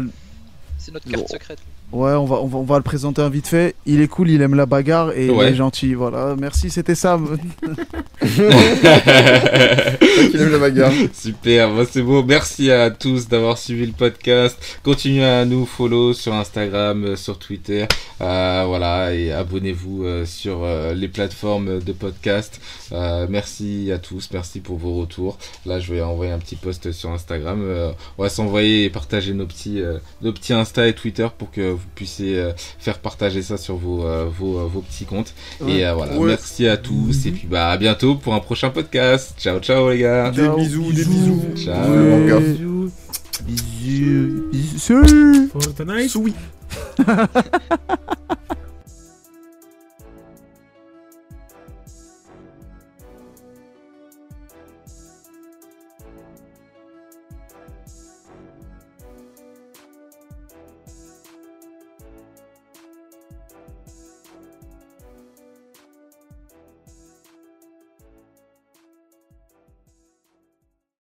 C'est notre carte secrète. Ouais, on va, on va, on va le présenter un vite fait. Il est cool, il aime la bagarre et il est gentil. Voilà, merci, c'était Sam. *laughs* Qui aime la bagarre. Super, bah, c'est beau. Merci à tous d'avoir suivi le podcast. Continuez à nous follow sur Instagram, euh, sur Twitter. Euh, voilà, et abonnez-vous euh, sur euh, les plateformes de podcast. Euh, merci à tous, merci pour vos retours. Là, je vais envoyer un petit post sur Instagram. Euh, on va s'envoyer et partager nos petits, euh, nos petits Insta et Twitter pour que vous puissiez euh, faire partager ça sur vos, euh, vos, euh, vos petits comptes. Et euh, voilà, Ouais. merci à tous. Et puis bah à bientôt pour un prochain podcast. Ciao, ciao les gars. Des bisous, des bisous. Ciao. Le manga. Bisous. Bisous. Bisous. Fortnite. Bisous.